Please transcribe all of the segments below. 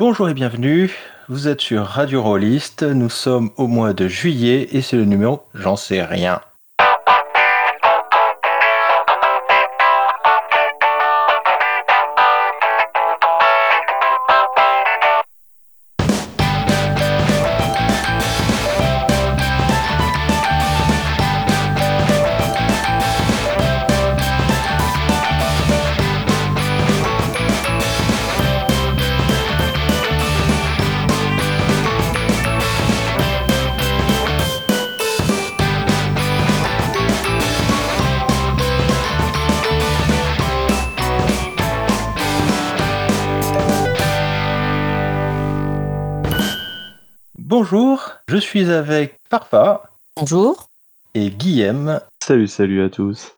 Bonjour et bienvenue, vous êtes sur Radio Rollist, nous sommes au mois de juillet et c'est le numéro J'en sais rien. Suis avec Parfa Bonjour. et Guillaume Salut, salut à tous.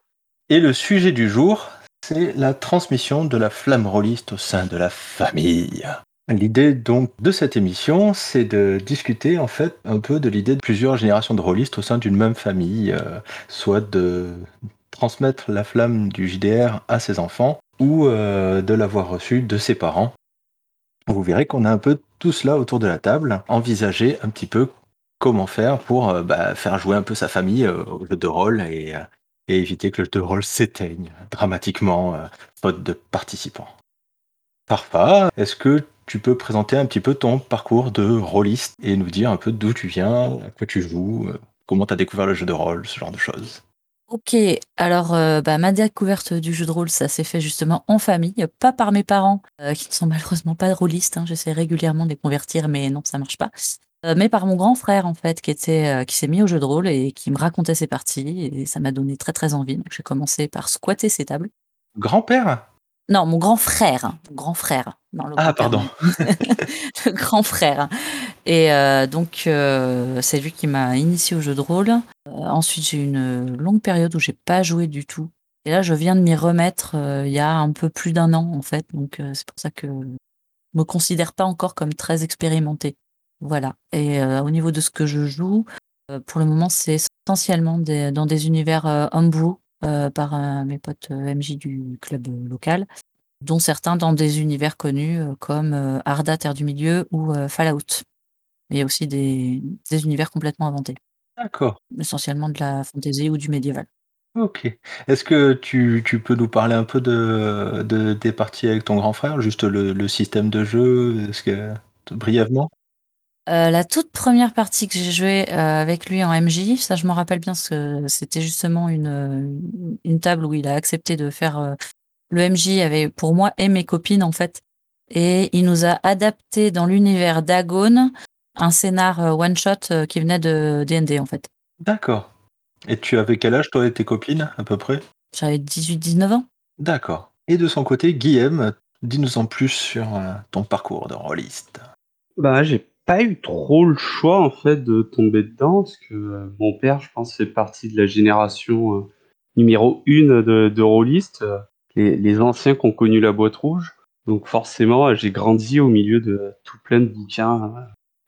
et le sujet du jour, c'est la transmission de la flamme rôliste au sein de la famille. L'idée donc de cette émission, c'est de discuter en fait un peu de l'idée de plusieurs générations de rôlistes au sein d'une même famille, euh, soit de transmettre la flamme du JDR à ses enfants ou euh, de l'avoir reçue de ses parents. Vous verrez qu'on a un peu tout cela autour de la table, envisager un petit peu comment faire pour euh, bah, faire jouer un peu sa famille euh, au jeu de rôle et, euh, et éviter que le jeu de rôle s'éteigne dramatiquement faute de participants. Parfa, est-ce que tu peux présenter un petit peu ton parcours de rôliste et nous dire un peu d'où tu viens, à quoi tu joues, comment tu as découvert le jeu de rôle, ce genre de choses? Ok, alors bah, ma découverte du jeu de rôle, ça s'est fait justement en famille, pas par mes parents, qui ne sont malheureusement pas rôlistes. hein. J'essaie régulièrement de les convertir, mais non, ça marche pas. Euh, mais par mon grand frère, en fait, qui, était, euh, qui s'est mis au jeu de rôle et qui me racontait ses parties, et ça m'a donné très très envie. Donc j'ai commencé par squatter ses tables. Grand-père? Non, mon grand frère, mon grand frère. Non, le Ah, grand-père, pardon. non. le grand frère. Et euh, donc, c'est lui qui m'a initié au jeu de rôle. Ensuite, j'ai eu une longue période où j'ai pas joué du tout. Et là, je viens de m'y remettre il y a un peu plus d'un an, en fait. Donc, c'est pour ça que je me considère pas encore comme très expérimentée. Voilà. Et euh, au niveau de ce que je joue, euh, pour le moment, c'est essentiellement des- dans des univers euh, homebrew euh, par mes potes MJ du club local, dont certains dans des univers connus comme Arda, Terre du Milieu ou Fallout. Mais il y a aussi des, des univers complètement inventés, D'accord. essentiellement de la fantasy ou du médiéval. Ok. Est-ce que tu, tu peux nous parler un peu de, de- des parties avec ton grand frère, juste le, le système de jeu, est-ce que brièvement? Euh, la toute première partie que j'ai jouée euh, avec lui en MJ, ça je m'en rappelle bien parce que c'était justement une, une table où il a accepté de faire euh, le MJ avait pour moi et mes copines en fait. Et il nous a adapté dans l'univers d'Agone un scénar euh, one shot euh, qui venait de D&D en fait. D'accord. Et tu avais quel âge toi et tes copines à peu près? J'avais 18-19 ans. D'accord. Et de son côté, Guillaume, dis-nous en plus sur euh, ton parcours de rôliste. Bah, j'ai pas eu trop le choix en fait de tomber dedans parce que euh, mon père, je pense, fait partie de la génération euh, numéro une de, de rôlistes, euh, les, les anciens qui ont connu la boîte rouge. Donc forcément, j'ai grandi au milieu de tout plein de bouquins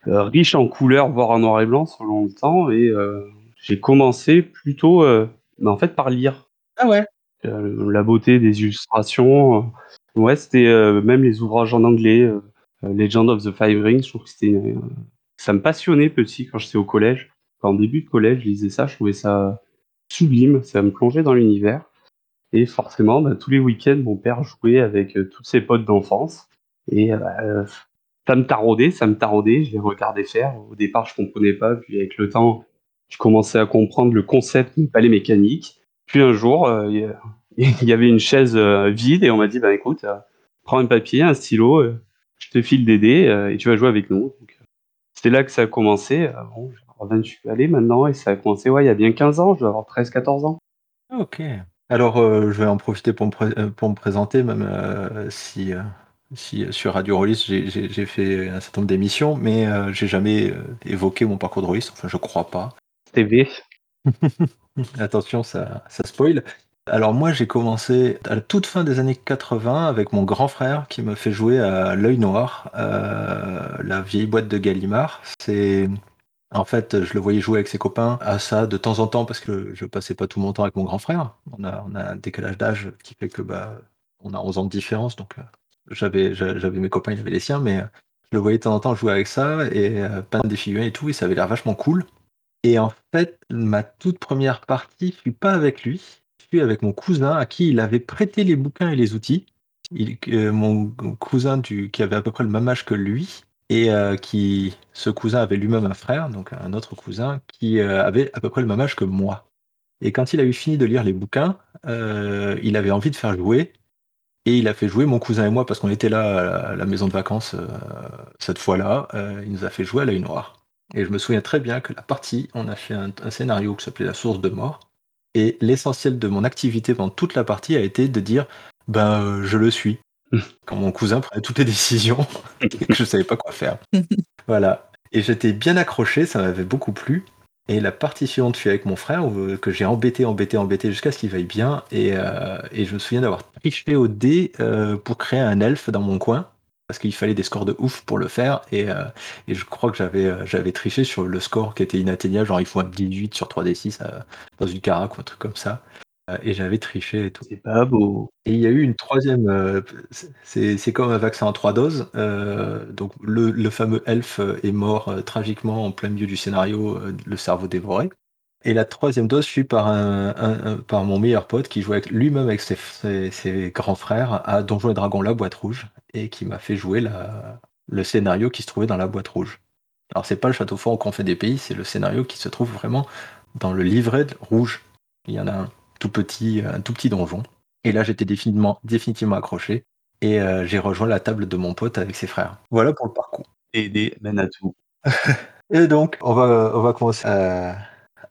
riches en couleurs, voire en noir et blanc selon le temps, et j'ai commencé plutôt, bah, en fait, par lire. Ah ouais? La beauté des illustrations. ouais, c'était même les ouvrages en anglais. Legend of the Five Rings, je trouve que c'était. euh, ça me passionnait petit quand j'étais au collège. Quand en début de collège, je lisais ça, je trouvais ça sublime, ça me plongeait dans l'univers. Et forcément, bah, tous les week-ends, mon père jouait avec euh, tous ses potes d'enfance. Et euh, bah, euh, ça me taraudait, ça me taraudait, je les regardais faire. Au départ, je comprenais pas, puis avec le temps, je commençais à comprendre le concept, mais pas les mécaniques. Puis un jour, euh, il y avait une chaise euh, vide et on m'a dit, bah écoute, euh, prends un papier, un stylo, euh, je te file des dés euh, et tu vas jouer avec nous. Donc, euh, C'était là que ça a commencé. Euh, bon, j'ai 28 allé maintenant et ça a commencé, ouais, il y a bien 15 ans, je dois avoir 13-14 ans. Ok. Alors, euh, je vais en profiter pour me, pré- euh, pour me présenter, même euh, si, euh, si euh, sur Radio Rollist, j'ai- fait un certain nombre d'émissions, mais euh, j'ai jamais euh, évoqué mon parcours de rôliste, enfin, je crois pas. TV. Attention, ça, ça spoil. Alors moi, j'ai commencé à la toute fin des années 80 avec mon grand frère qui me fait jouer à l'œil noir, euh, la vieille boîte de Gallimard. C'est en fait, je le voyais jouer avec ses copains à ça de temps en temps parce que je passais pas tout mon temps avec mon grand frère. On a, un décalage d'âge qui fait que bah, on a 11 ans de différence, donc euh, j'avais, j'a- j'avais mes copains, il avait les siens, mais euh, je le voyais de temps en temps jouer avec ça et euh, peindre des figurines et tout, et ça avait l'air vachement cool. Et en fait, ma toute première partie, suis pas avec lui, avec mon cousin à qui il avait prêté les bouquins et les outils. Il, euh, mon cousin qui avait à peu près le même âge que lui, et euh, qui, ce cousin avait lui-même un frère, donc un autre cousin, qui euh, avait à peu près le même âge que moi. Et quand il a eu fini de lire les bouquins, il avait envie de faire jouer, et il a fait jouer mon cousin et moi, parce qu'on était là à la, maison de vacances cette fois-là, il nous a fait jouer à l'œil noir. Et je me souviens très bien que la partie, on a fait un, un scénario qui s'appelait La source de mort, et l'essentiel de mon activité pendant toute la partie a été de dire, ben euh, je le suis. Quand mon cousin prenait toutes les décisions, et que je savais pas quoi faire. Voilà. Et j'étais bien accroché, ça m'avait beaucoup plu. Et la partie suivante fut avec mon frère, où, euh, que j'ai embêté, embêté, embêté jusqu'à ce qu'il vaille bien. Et, euh, et je me souviens d'avoir triché au dé euh, pour créer un elfe dans mon coin. Parce qu'il fallait des scores de ouf pour le faire. Et, euh, et je crois que j'avais euh, j'avais triché sur le score qui était inatteignable. Genre, il faut un 18 sur 3d6 euh, dans une carac ou un truc comme ça. Et j'avais triché et tout. C'est pas beau. Et il y a eu une troisième. euh, c'est c'est comme un vaccin en trois doses. euh, donc le, le fameux elfe est mort euh, tragiquement en plein milieu du scénario, le cerveau dévoré. Et la troisième dose fut par, un, un- un- par mon meilleur pote qui jouait avec- lui-même avec ses, ses- ses grands frères à Donjons et Dragons La Boîte Rouge et qui m'a fait jouer la- le scénario qui se trouvait dans la boîte rouge. Alors c'est pas le château fort au confet des pays, c'est le scénario qui se trouve vraiment dans le livret rouge. Il y en a un tout petit, un tout petit donjon. Et là, j'étais définitivement, définitivement accroché. Et euh, j'ai rejoint la table de mon pote avec ses frères. Voilà pour le parcours. Aider mène à tout. Et donc, on va, on va commencer à,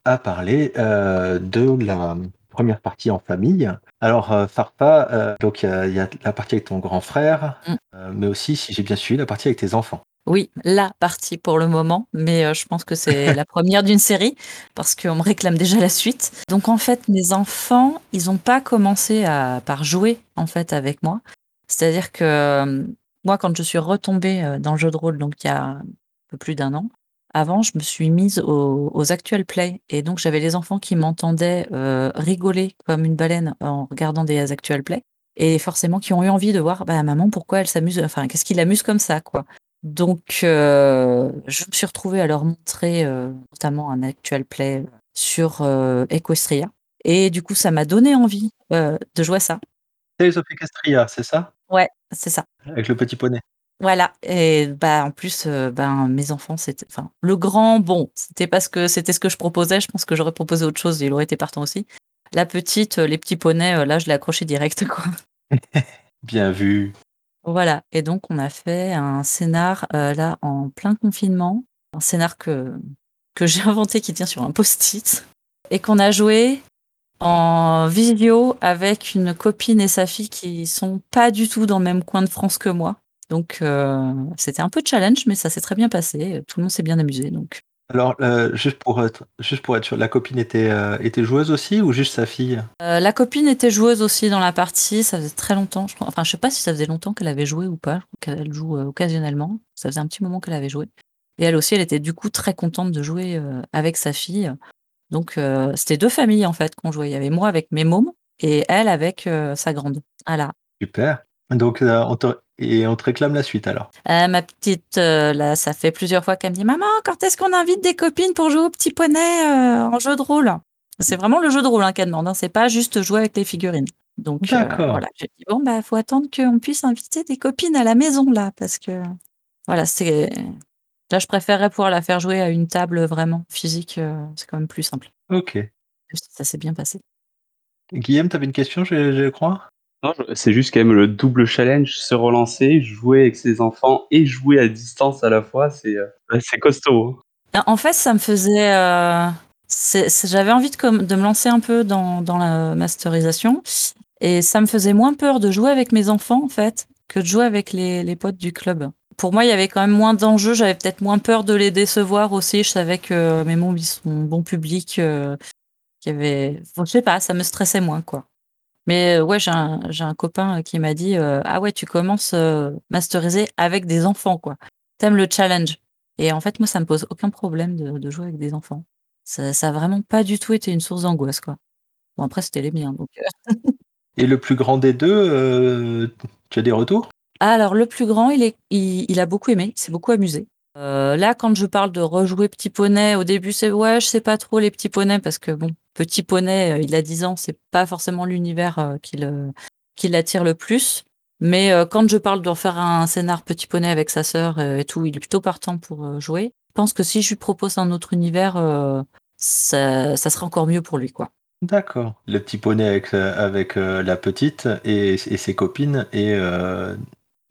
à parler euh, de la première partie en famille. Alors, euh, Farpa, euh, donc il y, a- la partie avec ton grand frère, Mm. euh, mais aussi, si j'ai bien suivi, la partie avec tes enfants. Oui, la partie pour le moment, mais je pense que c'est la première d'une série parce qu'on me réclame déjà la suite. Donc en fait, mes enfants, ils n'ont pas commencé à, par jouer en fait avec moi. C'est-à-dire que moi, quand je suis retombée dans le jeu de rôle, donc il y a un peu plus d'un an, avant, je me suis mise aux, aux actual play et donc j'avais les enfants qui m'entendaient euh, rigoler comme une baleine en regardant des actual play et forcément qui ont eu envie de voir, bah maman, pourquoi elle s'amuse, enfin qu'est-ce qui l'amuse comme ça, quoi. Donc, euh, je me suis retrouvée à leur montrer euh, notamment un actual play sur Equestria. Et du coup, ça m'a donné envie de jouer à ça. Tales of Equestria, c'est ça? Ouais, c'est ça. Avec le petit poney. Voilà. Et bah en plus, euh, ben mes enfants, c'était, enfin, le grand, bon, c'était parce que c'était ce que je proposais. Je pense que j'aurais proposé autre chose, il aurait été partant aussi. La petite, euh, les petits poneys, euh, là, je l'ai accroché direct, quoi. Bien vu. Voilà. Et donc, on a fait un scénar là en plein confinement, un scénar que que j'ai inventé qui tient sur un post-it et qu'on a joué en visio avec une copine et sa fille qui sont pas du tout dans le même coin de France que moi. Donc, euh, c'était un peu challenge, mais ça s'est très bien passé. Tout le monde s'est bien amusé. Donc, Alors, euh, juste, pour être, juste pour être sûr, la copine était, euh, était joueuse aussi ou juste sa fille? La copine était joueuse aussi dans la partie. Ça faisait très longtemps. Je crois. Enfin, je sais pas si ça faisait longtemps qu'elle avait joué ou pas. Je crois qu'elle joue occasionnellement. Ça faisait un petit moment qu'elle avait joué. Et elle aussi, elle était du coup très contente de jouer avec sa fille. Donc, c'était deux familles en fait qu'on jouait. Il y avait moi avec mes mômes et elle avec sa grande. Voilà. Super. Donc, on te, et on te réclame la suite alors. Euh, ma petite, euh, là, ça fait plusieurs fois qu'elle me dit Maman, quand est-ce qu'on invite des copines pour jouer au petit poney euh, en jeu de rôle? C'est vraiment le jeu de rôle hein, qu'elle demande, hein, c'est pas juste jouer avec les figurines. Donc, D'accord. voilà, j'ai dit Bon, bah, faut attendre qu'on puisse inviter des copines à la maison, là, parce que, voilà, c'est. Là, je préférerais pouvoir la faire jouer à une table vraiment physique, c'est quand même plus simple. Ok. Ça s'est bien passé. Guillaume, tu avais une question, je, je crois? C'est juste quand même le double challenge, se relancer, jouer avec ses enfants et jouer à distance à la fois, c'est euh, c'est costaud. hein. En fait, ça me faisait. euh, J'avais envie de, de me lancer un peu dans, dans la masterisation. Et ça me faisait moins peur de jouer avec mes enfants, en fait, que de jouer avec les, les potes du club. Pour moi, il y avait quand même moins d'enjeux. J'avais peut-être moins peur de les décevoir aussi. Je savais que mes mômes, ils bon public. Euh, qu'il y avait... Je sais pas, ça me stressait moins, quoi. Mais euh, ouais, j'ai un, j'ai un copain qui m'a dit euh, Ah ouais, tu commences euh, masteriser avec des enfants, quoi. T'aimes le challenge. Et en fait, moi, ça me pose aucun problème de, de jouer avec des enfants. Ça, ça a vraiment pas du tout été une source d'angoisse, quoi. Bon, après, c'était les miens, donc. euh. Et le plus grand des deux, euh, tu as des retours? Alors le plus grand, il est il il a beaucoup aimé, il s'est beaucoup amusé. Là, quand je parle de rejouer Petit Poney, au début, c'est: «Ouais, je sais pas trop les petits poneys» parce que bon, Petit Poney, heu, il a 10 ans, c'est pas forcément l'univers, heu, qui le qui l'attire le plus. Mais, heu, quand je parle de refaire un scénar Petit Poney avec sa sœur, et tout, il est plutôt partant pour, jouer. Je pense que si je lui propose un autre univers, ça ça sera encore mieux pour lui, quoi. D'accord. Le petit poney avec, la petite et et ses copines et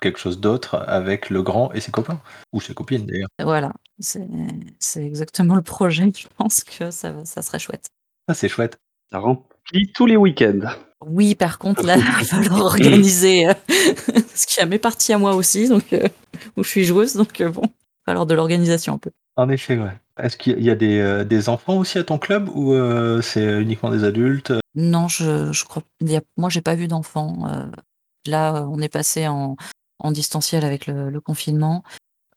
quelque chose d'autre avec le grand et ses copains? Ou ses copines d'ailleurs? Voilà, c'est c'est exactement le projet. Je pense que ça ça serait chouette. Ah, c'est chouette. Ça remplit tous les week-ends. Oui, par contre, là, il va falloir organiser, heu, parce qu'il y a mes parties à moi aussi, donc heu, où je suis joueuse, donc heu, bon, il va falloir de l'organisation un peu. En effet, ouais. Est-ce qu'il y a des, des enfants aussi à ton club ou c'est uniquement des adultes? Non, je je crois il y a moi, j'ai pas vu d'enfants, là, on est passé en en distanciel avec le le confinement.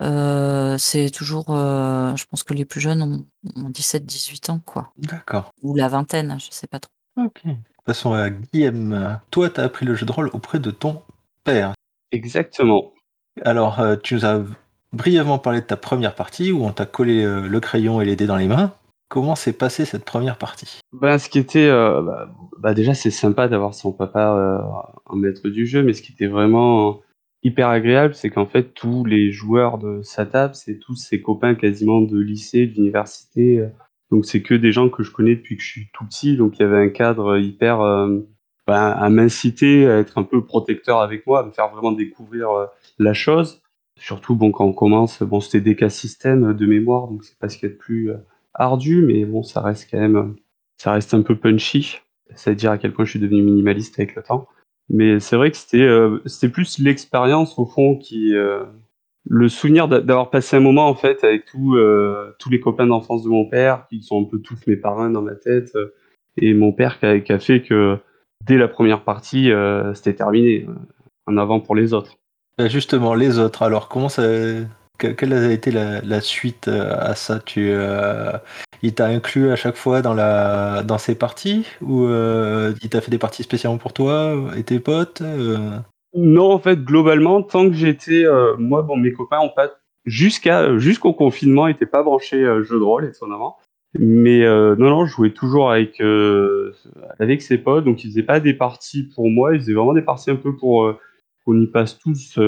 Heu, c'est toujours, heu, je pense que les plus jeunes ont ont 17-18 ans, quoi. D'accord. Ou la vingtaine, je sais pas trop. OK. Passons à Guillaume. Toi, tu as appris le jeu de rôle auprès de ton père. Exactement. Alors, heu, tu nous as brièvement parlé de ta première partie où on t'a collé, heu, le crayon et les dés dans les mains. Comment s'est passée cette première partie? Ben, ce qui était, heu, bah bah, déjà, c'est sympa d'avoir son papa, heu, en maître du jeu, mais ce qui était vraiment hyper agréable, c'est qu'en fait, tous les joueurs de sa table, c'est tous ses copains quasiment de lycée, d'université, heu, donc c'est que des gens que je connais depuis que je suis tout petit, donc il y avait un cadre hyper, hem, bah, à m'inciter, à être un peu protecteur avec moi, à me faire vraiment découvrir, heu, la chose. Surtout, bon, quand on commence, bon, c'était des cas système de mémoire, donc c'est pas ce qu'il y a de plus, ardu, mais bon, ça reste quand même, ça reste un peu punchy. C'est à dire à quel point je suis devenu minimaliste avec le temps. Mais c'est vrai que c'était, heu, c'était plus l'expérience au fond qui, heu, le souvenir d'a d'avoir passé un moment en fait avec tous, heu, tous les copains d'enfance de mon père, qui sont un peu tous mes parrains dans ma tête, et mon père qui a qui a fait que dès la première partie, c'était terminé, en avant pour les autres. Justement, les autres, alors comment ça que quelle a été la suite, heu, à ça? Tu, heu, il t'a inclus à chaque fois dans la dans ses parties? Ou, heu, il t'a fait des parties spécialement pour toi et tes potes? Non, en fait, globalement, tant que j'étais, moi, bon, mes copains ont pas jusqu'à jusqu'au confinement, étaient pas branchés, jeux de rôle, étonnamment. Mais, non, non, je jouais toujours avec, avec ses potes, donc ils faisaient pas des parties pour moi, ils faisaient vraiment des parties un peu pour, qu'on y passe tous,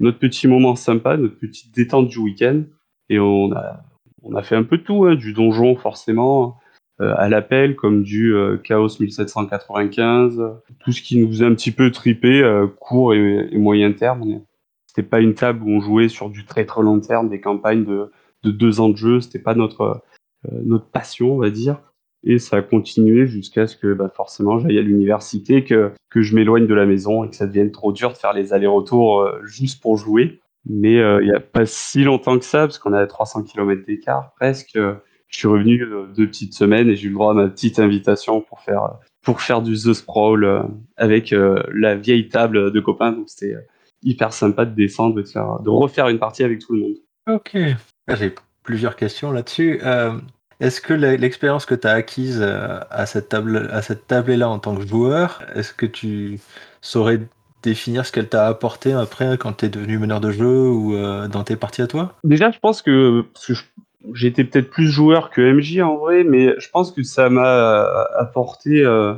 notre petit moment sympa, notre petite détente du week-end. Et on a on a fait un peu de tout, hein, du donjon forcément, heu, à l'appel comme du, heu, Chaos 1795, heu, tout ce qui nous faisait un petit peu triper, heu, court et moyen terme. C'était pas une table où on jouait sur du très, très long terme, des campagnes de de 2 ans de jeu, c'était pas notre, heu, notre passion, on va dire et ça a continué jusqu'à ce que, bah, forcément, j'aille à l'université, que que je m'éloigne de la maison et que ça devienne trop dur de faire les allers-retours, heu, juste pour jouer. Mais, heu, il y a pas si longtemps que ça, parce qu'on est à 300 kilomètres d'écart presque, heu, je suis revenu, heu, 2 petites semaines et j'ai eu le droit à ma petite invitation pour faire, pour faire du The Sprawl, avec, la vieille table de copains, donc c'était, hyper sympa de descendre et de faire de refaire une partie avec tout le monde. OK. J'ai plusieurs questions là-dessus. Est-ce que l'e l'expérience que tu as acquise, heu, à cette table à cette tablée-là en tant que joueur, est-ce que tu saurais définir ce qu'elle t'a apporté après quand tu es devenu meneur de jeu ou, heu, dans tes parties à toi? Déjà, je pense que j'étais peut-être plus joueur que MJ en vrai, mais je pense que ça m'a apporté, heu,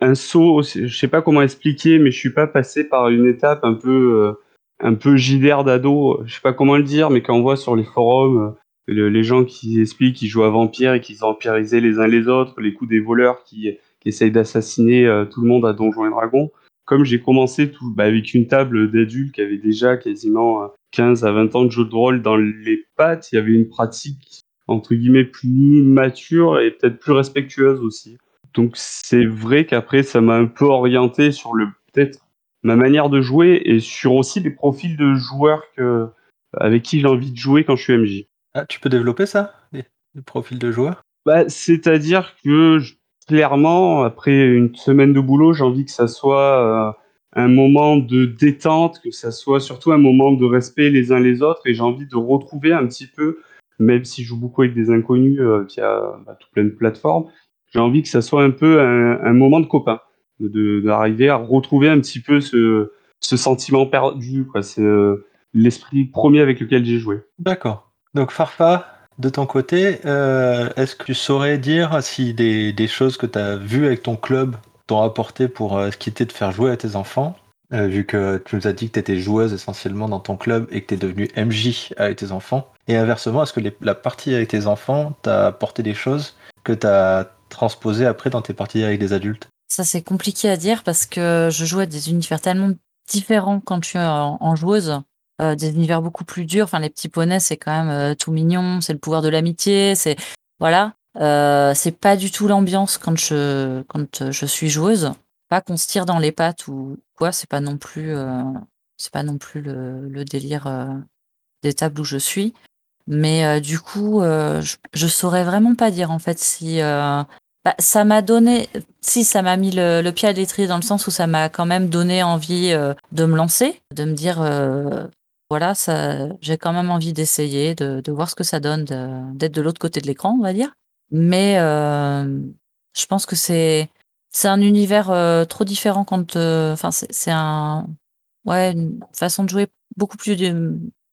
un saut, je sais pas comment expliquer, mais je suis pas passé par une étape un peu, heu, un peu d'ado, je sais pas comment le dire, mais quand on voit sur les forums, le les gens qui expliquent qu'ils jouent à Vampire et qu'ils empirisé les uns les autres, les coups des voleurs qui essayent d'assassiner, heu, tout le monde à Donjons et Dragons. Comme j'ai commencé tout bah, avec une table d'adultes qui avait déjà quasiment, heu, 15 à 20 ans de jeu de rôle dans les pattes, il y avait une pratique entre guillemets «plus mature» et peut-être plus respectueuse aussi. Donc c'est vrai qu'après ça m'a un peu orienté sur le peut-être ma manière de jouer et sur aussi les profils de joueurs que avec qui j'ai envie de jouer quand je suis MJ. Ah, tu peux développer ça? Les les profils de joueurs? Bah, c'est-à-dire que clairement, après une semaine de boulot, j'ai envie que ça soit, heu, un moment de détente, que ça soit surtout un moment de respect les uns les autres et j'ai envie de retrouver un petit peu, même si je joue beaucoup avec des inconnus, heu, via, bah, tout plein de plateformes, j'ai envie que ça soit un peu un un moment de copain, de d'arriver à retrouver un petit peu ce ce sentiment perdu, quoi. C'est euh, l'esprit premier avec lequel j'ai joué. D'accord. Donc Farfa, de ton côté, euh, est-ce que tu saurais dire si des, choses que tu as vues avec ton club t'ont apporté pour euh, ce qui était de faire jouer à tes enfants euh, vu que tu nous as dit que tu joueuse essentiellement dans ton club et que tu devenue MJ avec tes enfants. Et inversement, est-ce que la partie avec tes enfants t'a apporté des choses que tu as transposées après dans tes parties avec des adultes? Ça, c'est compliqué à dire parce que je joue à des univers tellement différents quand je suis en joueuse. Euh, des univers beaucoup plus durs. Enfin, les petits poneys, c'est quand même euh, tout mignon. C'est le pouvoir de l'amitié. C'est voilà. Euh, c'est pas du tout l'ambiance quand je quand je suis joueuse. Pas qu'on se tire dans les pattes ou quoi. C'est pas non plus c'est pas non plus le, délire des tables où je suis. Mais du coup, je, je saurais vraiment pas dire en fait si bah, ça m'a donné, si ça m'a mis le, pied à l'étrier dans le sens où ça m'a quand même donné envie de me lancer, de me dire voilà, ça, j'ai quand même envie d'essayer, de, de voir ce que ça donne, d'être de l'autre côté de l'écran, on va dire. Mais euh, je pense que c'est c'est un univers euh, trop différent quand, euh, enfin c'est c'est un ouais une façon de jouer beaucoup plus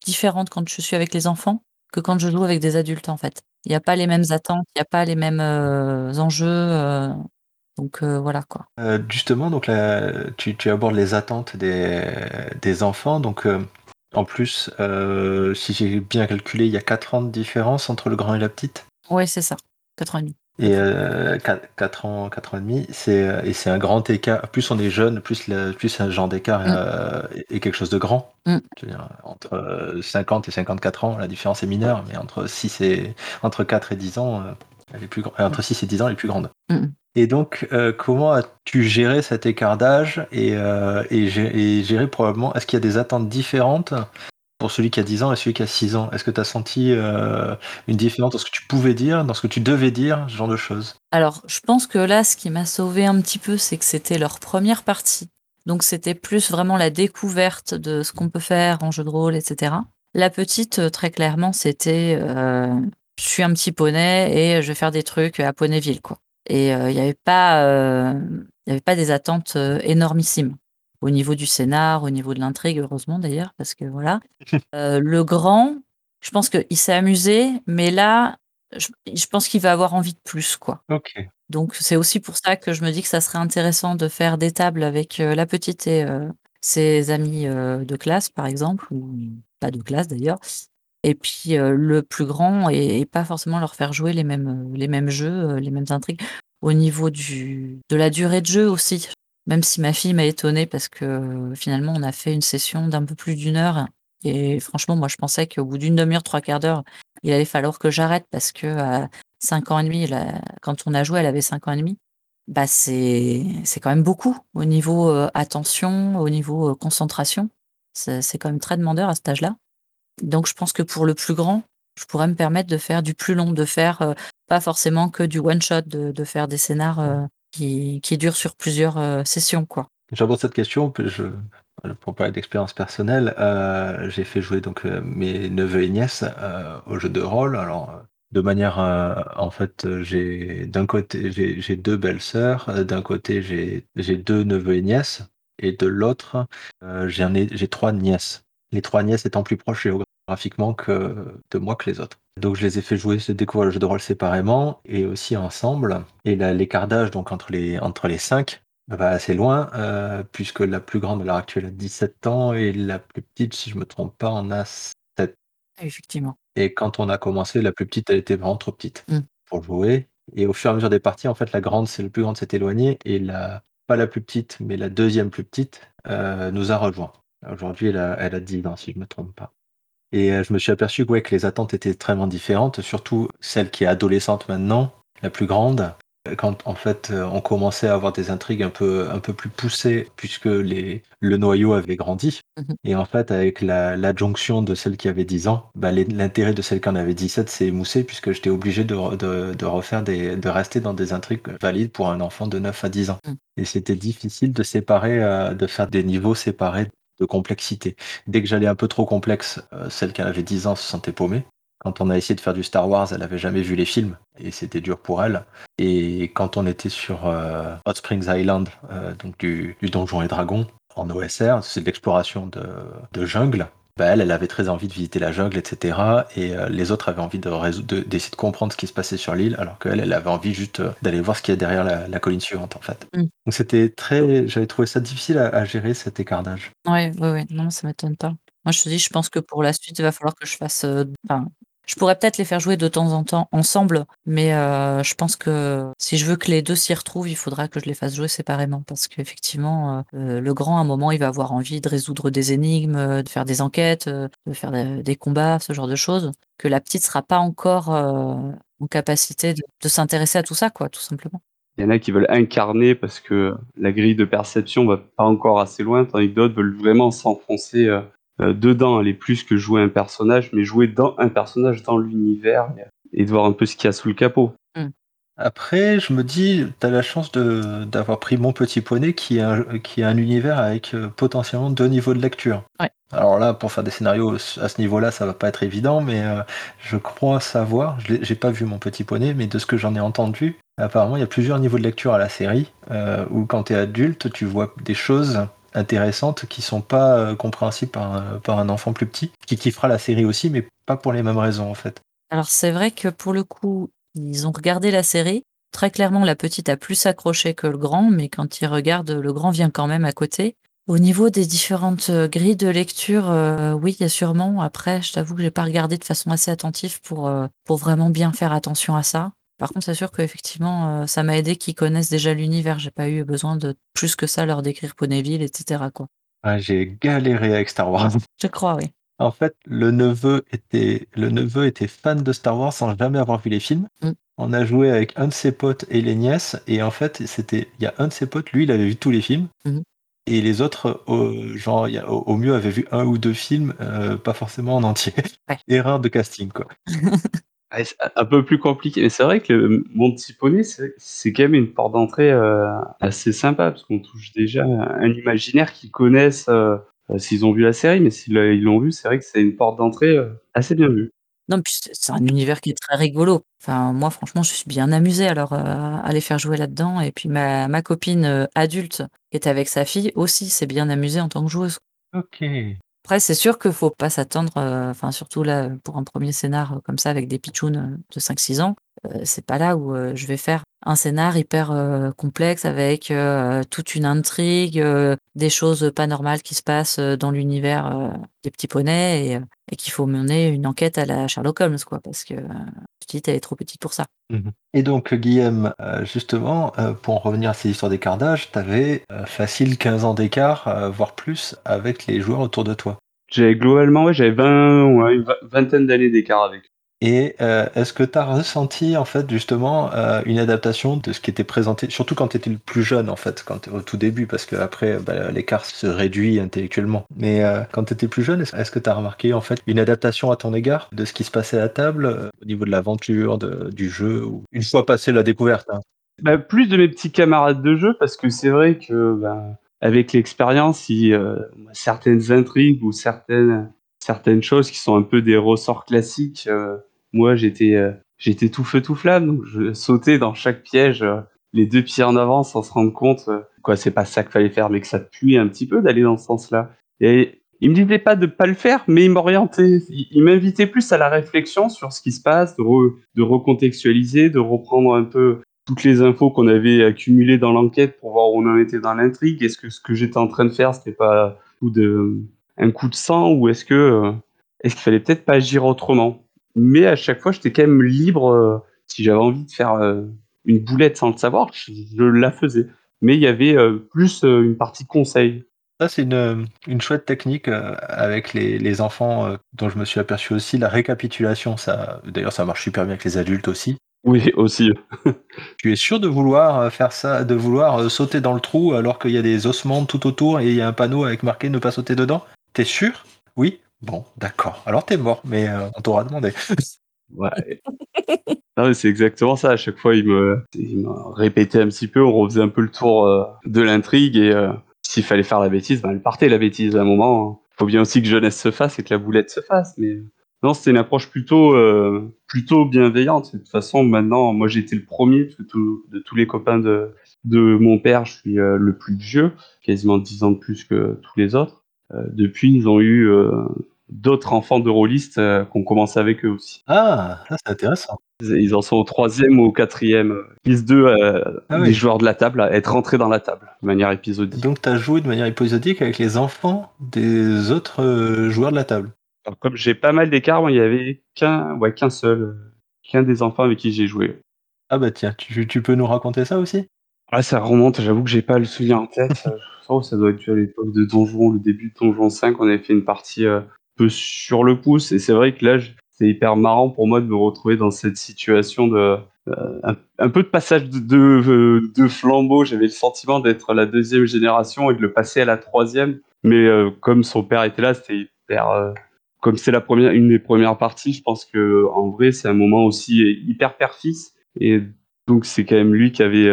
différente quand je suis avec les enfants que quand je joue avec des adultes en fait. Il n'y a pas les mêmes attentes, il n'y a pas les mêmes enjeux. donc voilà quoi. Justement, donc tu, abordes les attentes des, des enfants. Donc, en plus, euh, si j'ai bien calculé, il y a 4 ans de différence entre le grand et la petite. Oui, c'est ça. 4 ans et demi. Et 4, ans, 4 ans et demi, c'est, euh, et c'est un grand écart. Plus on est jeune, plus, le, plus un genre d'écart Mm. euh, est, quelque chose de grand. Mm. Dire, entre euh, 50 et 54 ans, la différence est mineure, mais entre, 6 et, entre 4 et 10 ans, elle est plus. Entre 6 et 10 ans, elle est plus grande. Mm. Et donc, euh, comment as-tu géré cet écart d'âge et, euh, et, gé- et géré probablement, est-ce qu'il y a des attentes différentes pour celui qui a 10 ans et celui qui a 6 ans? Est-ce que tu as senti euh, une différence dans ce que tu pouvais dire, dans ce que tu devais dire, ce genre de choses? Alors, je pense que là, ce qui m'a sauvé un petit peu, c'est que c'était leur première partie. Donc, c'était plus vraiment la découverte de ce qu'on peut faire en jeu de rôle, etc. La petite, très clairement, c'était euh, je suis un petit poney et je vais faire des trucs à Poneyville, quoi. Et euh, il n'y avait pas, euh, il y avait pas des attentes euh, énormissimes au niveau du scénar, au niveau de l'intrigue, heureusement d'ailleurs, parce que voilà. Euh, le grand, je pense qu'il s'est amusé, mais là, je, je pense qu'il va avoir envie de plus, quoi. Ok. Donc c'est aussi pour ça que je me dis que ça serait intéressant de faire des tables avec euh, la petite et euh, ses amis euh, de classe, par exemple, ou pas de classe d'ailleurs. Et puis le plus grand et, pas forcément leur faire jouer les mêmes, les mêmes jeux, les mêmes intrigues. Au niveau du, de la durée de jeu aussi, même si ma fille m'a étonnée parce que finalement on a fait une session d'un peu plus d'une heure. Et franchement, moi je pensais qu'au bout d'une demi-heure, trois quarts d'heure, il allait falloir que j'arrête parce que à 5 ans et demi, quand on a joué, elle avait 5 ans et demi. Bah c'est quand même beaucoup au niveau attention, au niveau concentration. C'est quand même très demandeur à cet âge-là. Donc je pense que pour le plus grand, je pourrais me permettre de faire du plus long, de faire euh, pas forcément que du one shot, de, faire des scénars euh, qui, qui durent sur plusieurs euh, sessions, quoi. J'aborde cette question je, pour parler d'expérience personnelle. j'ai fait jouer donc mes neveux et nièces au jeu de rôle. Alors, de manière, en fait, j'ai d'un côté j'ai deux belles sœurs, d'un côté j'ai deux neveux et nièces, et de l'autre j'ai trois nièces. Les trois nièces étant plus proches géographiquement que de moi que les autres. Donc je les ai fait jouer, se découvrir le jeu de rôle séparément et aussi ensemble. Et là, l'écart d'âge donc entre les entre les cinq va assez loin, euh, puisque la plus grande à l'heure actuelle a 17 ans et la plus petite, si je me trompe pas, en a 7. Effectivement. Et quand on a commencé, la plus petite, elle était vraiment trop petite Mm. pour jouer. Et au fur et à mesure des parties, en fait, la grande, c'est la plus grande s'est éloignée et la pas la plus petite, mais la deuxième plus petite euh, nous a rejoint. Aujourd'hui, elle a, elle a 10 ans, si je me trompe pas. Et euh, je me suis aperçu que, ouais, que les attentes étaient extrêmement différentes, surtout celle qui est adolescente maintenant, la plus grande. Quand en fait euh, on commençait à avoir des intrigues un peu, un peu plus poussées, puisque les, le noyau avait grandi. Mhm. Et en fait, avec la- l'adjonction de celle qui avait 10 ans, bah, l'intérêt de celle qui en avait 17 s'est émoussé, puisque j'étais obligé de, re- de, de refaire des, de rester dans des intrigues valides pour un enfant de 9 à 10 ans. Mhm. Et c'était difficile de séparer, euh, de faire des niveaux séparés de complexité. Dès que j'allais un peu trop complexe, euh, celle qui avait 10 ans se sentait paumée. Quand on a essayé de faire du Star Wars, elle avait jamais vu les films et c'était dur pour elle. Et quand on était sur euh, Hot Springs Island, euh, donc du, Donjon et Dragon, en OSR, c'est l'exploration de jungle. Bah, elle, elle avait très envie de visiter la jungle, etc. Et euh, les autres avaient envie de d'essayer de, comprendre ce qui se passait sur l'île, alors qu'elle, elle avait envie juste euh, d'aller voir ce qu'il y a derrière la, colline suivante, en fait. Mm. Donc c'était très, j'avais trouvé ça difficile à, gérer cet écart d'âge. Ouais, ouais, ouais, non, ça m'étonne pas. Moi, je te dis, je pense que pour la suite, il va falloir que je fasse. Euh, je pourrais peut-être les faire jouer de temps en temps ensemble, mais euh, je pense que si je veux que les deux s'y retrouvent, il faudra que je les fasse jouer séparément parce qu'effectivement, euh, le grand, à un moment, il va avoir envie de résoudre des énigmes, de faire des enquêtes, de faire des, combats, ce genre de choses, que la petite sera pas encore en capacité de, de s'intéresser à tout ça, quoi, tout simplement. Il y en a qui veulent incarner parce que la grille de perception va pas encore assez loin, tandis que d'autres veulent vraiment s'enfoncer euh, dedans, aller plus que jouer un personnage, mais jouer dans un personnage dans l'univers et de voir un peu ce qu'il y a sous le capot. Hmm. Après, je me dis, tu as la chance d'avoir pris Mon Petit Poney, qui est un, qui est un univers avec euh, potentiellement deux niveaux de lecture. Alors là, pour faire des scénarios à ce niveau-là, ça va pas être évident, mais euh, je crois savoir, je j'ai pas vu Mon Petit Poney, mais de ce que j'en ai entendu, apparemment, il y a plusieurs niveaux de lecture à la série, où quand tu es adulte, tu vois des choses intéressantes qui sont pas euh, compréhensibles par un, enfant plus petit, qui kiffera la série aussi, mais pas pour les mêmes raisons en fait. Alors c'est vrai que pour le coup, ils ont regardé la série. Très clairement, la petite a plus accroché que le grand, mais quand ils regardent, le grand vient quand même à côté. Au niveau des différentes euh, grilles de lecture, euh, oui, il y a sûrement. Après, je t'avoue que j'ai pas regardé de façon assez attentive pour, pour vraiment bien faire attention à ça. Par contre, c'est sûr qu'effectivement, euh, ça m'a aidé qu'ils connaissent déjà l'univers. J'ai pas eu besoin de plus que ça leur décrire Ponyville, etc. Quoi. j'ai galéré avec Star Wars. Je crois, oui. En fait, le neveu était, le neveu était fan de Star Wars sans jamais avoir vu les films. Mm. On a joué avec un de ses potes et les nièces, et en fait, c'était, il y a un de ses potes, lui, il avait vu tous les films, mm-hmm. et les autres, au, genre, au, mieux, avaient vu un ou deux films, euh, pas forcément en entier. Erreur de casting, quoi. Ah, un peu plus compliqué, mais c'est vrai que mon petit poney, c'est quand même une porte d'entrée euh, assez sympa, parce qu'on touche déjà un imaginaire qu'ils connaissent euh, euh, s'ils ont vu la série, mais s'ils l'ont vu, c'est vrai que c'est une porte d'entrée assez bien vue. Non, puis c'est un univers qui est très rigolo. Enfin, moi, franchement, je suis bien amusée alors à les faire jouer là-dedans. Et puis ma, ma copine adulte qui était avec sa fille aussi s'est bien amusée en tant que joueuse. Ok. Après, c'est sûr qu'il faut pas s'attendre, euh, enfin, surtout là, pour un premier scénar euh, comme ça avec des pitchouns euh, de 5-6 ans, c'est pas là où je vais faire un scénar hyper complexe avec toute une intrigue, des choses pas normales qui se passent dans l'univers des petits poneys et, et qu'il faut mener une enquête à la Sherlock Holmes, quoi, parce que petite, elle est trop petite pour ça. Mmh et donc, Guillaume, justement, pour en revenir à ces histoires d'écart d'âge, tu avais facile 15 ans d'écart, voire plus, avec les joueurs autour de toi. J'avais globalement, ouais, j'avais 20, ouais, une vingtaine d'années d'écart avec. Et euh, est-ce que tu as ressenti en fait justement euh, une adaptation de ce qui était présenté, surtout quand tu étais le plus jeune en fait, quand au tout début, parce qu'après bah, l'écart se réduit intellectuellement. Mais euh, quand tu étais plus jeune, est-ce que tu as remarqué en fait une adaptation à ton égard de ce qui se passait à table au niveau de l'aventure, du jeu, une fois passé la découverte hein? Bah, Plus de mes petits camarades de jeu, parce que c'est vrai que bah, avec l'expérience, certaines intrigues ou certaines certaines choses qui sont un peu des ressorts classiques moi, j'étais euh, j'étais tout feu tout flamme, donc je sautais dans chaque piège, euh, les deux pieds en avant, sans se rendre compte, euh, quoi, c'est pas ça qu'il fallait faire, mais que ça puait un petit peu d'aller dans ce sens-là. Et il me disait pas de pas le faire, mais il m'orientait, il, m'invitait plus à la réflexion sur ce qui se passe, de, recontextualiser, de reprendre un peu toutes les infos qu'on avait accumulées dans l'enquête pour voir où on en était dans l'intrigue. Est-ce que ce que j'étais en train de faire, c'était pas coup de, un coup de sang ou est-ce que est-ce qu'il fallait peut-être pas agir autrement? Mais à chaque fois, j'étais quand même libre. Euh, si j'avais envie de faire euh, une boulette sans le savoir, je, la faisais. Mais il y avait euh, plus une partie conseil. Ça, c'est une, une, chouette technique avec les, les enfants dont je me suis aperçu aussi. La récapitulation, ça, d'ailleurs, ça marche super bien avec les adultes aussi. Oui, aussi. tu es sûr de vouloir faire ça, de vouloir sauter dans le trou alors qu'il y a des ossements tout autour et il y a un panneau avec marqué ne pas sauter dedans T'es sûr? Oui? Bon, d'accord. Alors t'es mort, mais euh, on t'aura demandé. ouais. c'est exactement ça. À chaque fois, il me, il répétait un petit peu, on refaisait un peu le tour euh, de l'intrigue et euh, s'il fallait faire la bêtise, ben, elle partait la bêtise à un moment. Il faut bien aussi que jeunesse se fasse et que la boulette se fasse, mais non, c'était une approche plutôt, plutôt bienveillante. De toute façon, maintenant, moi été le premier de, tous les copains de, de mon père, je suis le plus vieux, quasiment 10 ans de plus que tous les autres. Euh, depuis, ils ont eu euh, d'autres enfants de rôlistes euh, qu'on commence avec eux aussi. Ah, ça c'est intéressant. Ils en sont au troisième ou au quatrième. deux euh, Ah des joueurs de la table à être rentrés dans la table de manière épisodique. Donc tu as joué de manière épisodique avec les enfants des autres euh, joueurs de la table. Alors, comme j'ai pas mal d'écart, moi, il y avait qu'un ouais, qu'un seul, qu'un des enfants avec qui j'ai joué. Ah bah tiens, tu, tu peux nous raconter ça aussi? Ah, ça remonte, j'avoue que j'ai pas le souvenir en tête. Euh, oh, ça doit être à l'époque de Donjon, le début de Donjon 5, on avait fait une partie euh, un peu sur le pouce, et c'est vrai que là, je- c'est hyper marrant pour moi de me retrouver dans cette situation de euh, un, peu de passage de, de, de flambeau. J'avais le sentiment d'être la deuxième génération et de le passer à la troisième, mais comme son père était là, c'était hyper. comme c'est la première, une des premières parties, je pense que en vrai, c'est un moment aussi hyper père-fils, et donc c'est quand même lui qui avait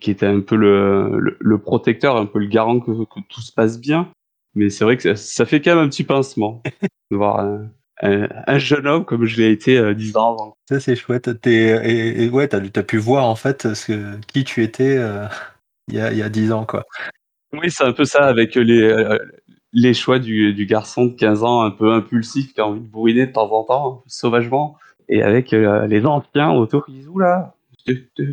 qui était un peu le, le, le protecteur, un peu le garant que, que tout se passe bien. Mais c'est vrai que ça, ça fait quand même un petit pincement de voir un, un, un jeune homme comme je l'ai été euh, dix ans avant. Ça c'est chouette. Et, et ouais, t'as as pu voir en fait ce que, qui tu étais euh, il y, a, 10 ans quoi. Oui, c'est un peu ça avec les, euh, les choix du, du garçon de 15 ans un peu impulsif qui a envie de bourriner de temps en temps, sauvagement, et avec euh, les anciens autour qui disent Oula,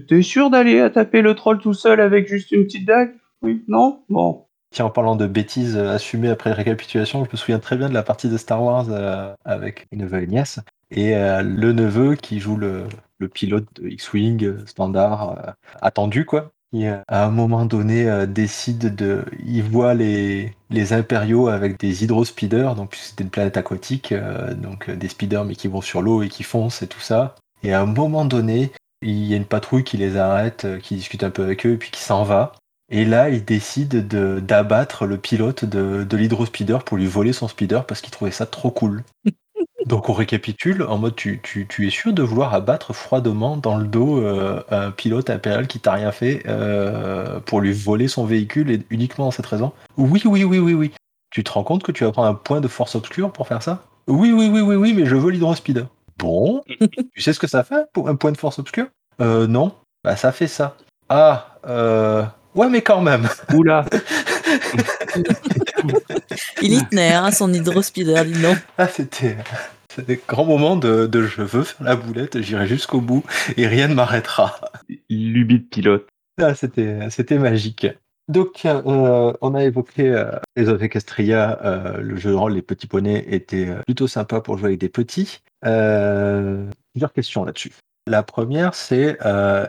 t'es- sûr d'aller à taper le troll tout seul avec juste une petite dague? Oui, non? Bon. Tiens, en parlant de bêtises euh, assumées après récapitulation, je me souviens très bien de la partie de Star Wars euh, avec une neveu et nièce. Et euh, le neveu qui joue le, pilote de X-Wing standard attendu, quoi. Qui, à un moment donné, décide de. Il voit les, les impériaux avec des hydrospeeders, donc c'était une planète aquatique, donc des speeders mais qui vont sur l'eau et qui foncent et tout ça. Et à un moment donné, il y a une patrouille qui les arrête, euh, qui discute un peu avec eux et puis qui s'en va. Et là, il décide de- d'abattre le pilote de, de l'hydrospeeder pour lui voler son speeder parce qu'il trouvait ça trop cool. Donc on récapitule en mode tu, tu, tu es sûr de vouloir abattre froidement dans le dos euh, un pilote impérial qui t'a rien fait euh, pour lui voler son véhicule et uniquement dans cette raison? Oui, oui, oui, oui, oui. Tu te rends compte que tu vas prendre un point de force obscure pour faire ça? Oui, oui, oui, oui, oui, mais je veux l'hydrospeeder. Bon, tu sais ce que ça fait pour un point de force obscure Euh, non. Bah ça fait ça. Ah, euh... ouais, mais quand même. Oula Il y tenait, hein, son hydrospeeder, dis donc. Ah, c'était c'était un grand moment de, de je veux faire la boulette, j'irai jusqu'au bout et rien ne m'arrêtera. Lubie de pilote. Ah, c'était c'était magique. Donc, euh, on a évoqué euh, les of Equestria, euh, le jeu de rôle Les Petits Poneys était euh, plutôt sympa pour jouer avec des petits. Plusieurs questions là-dessus. La première, c'est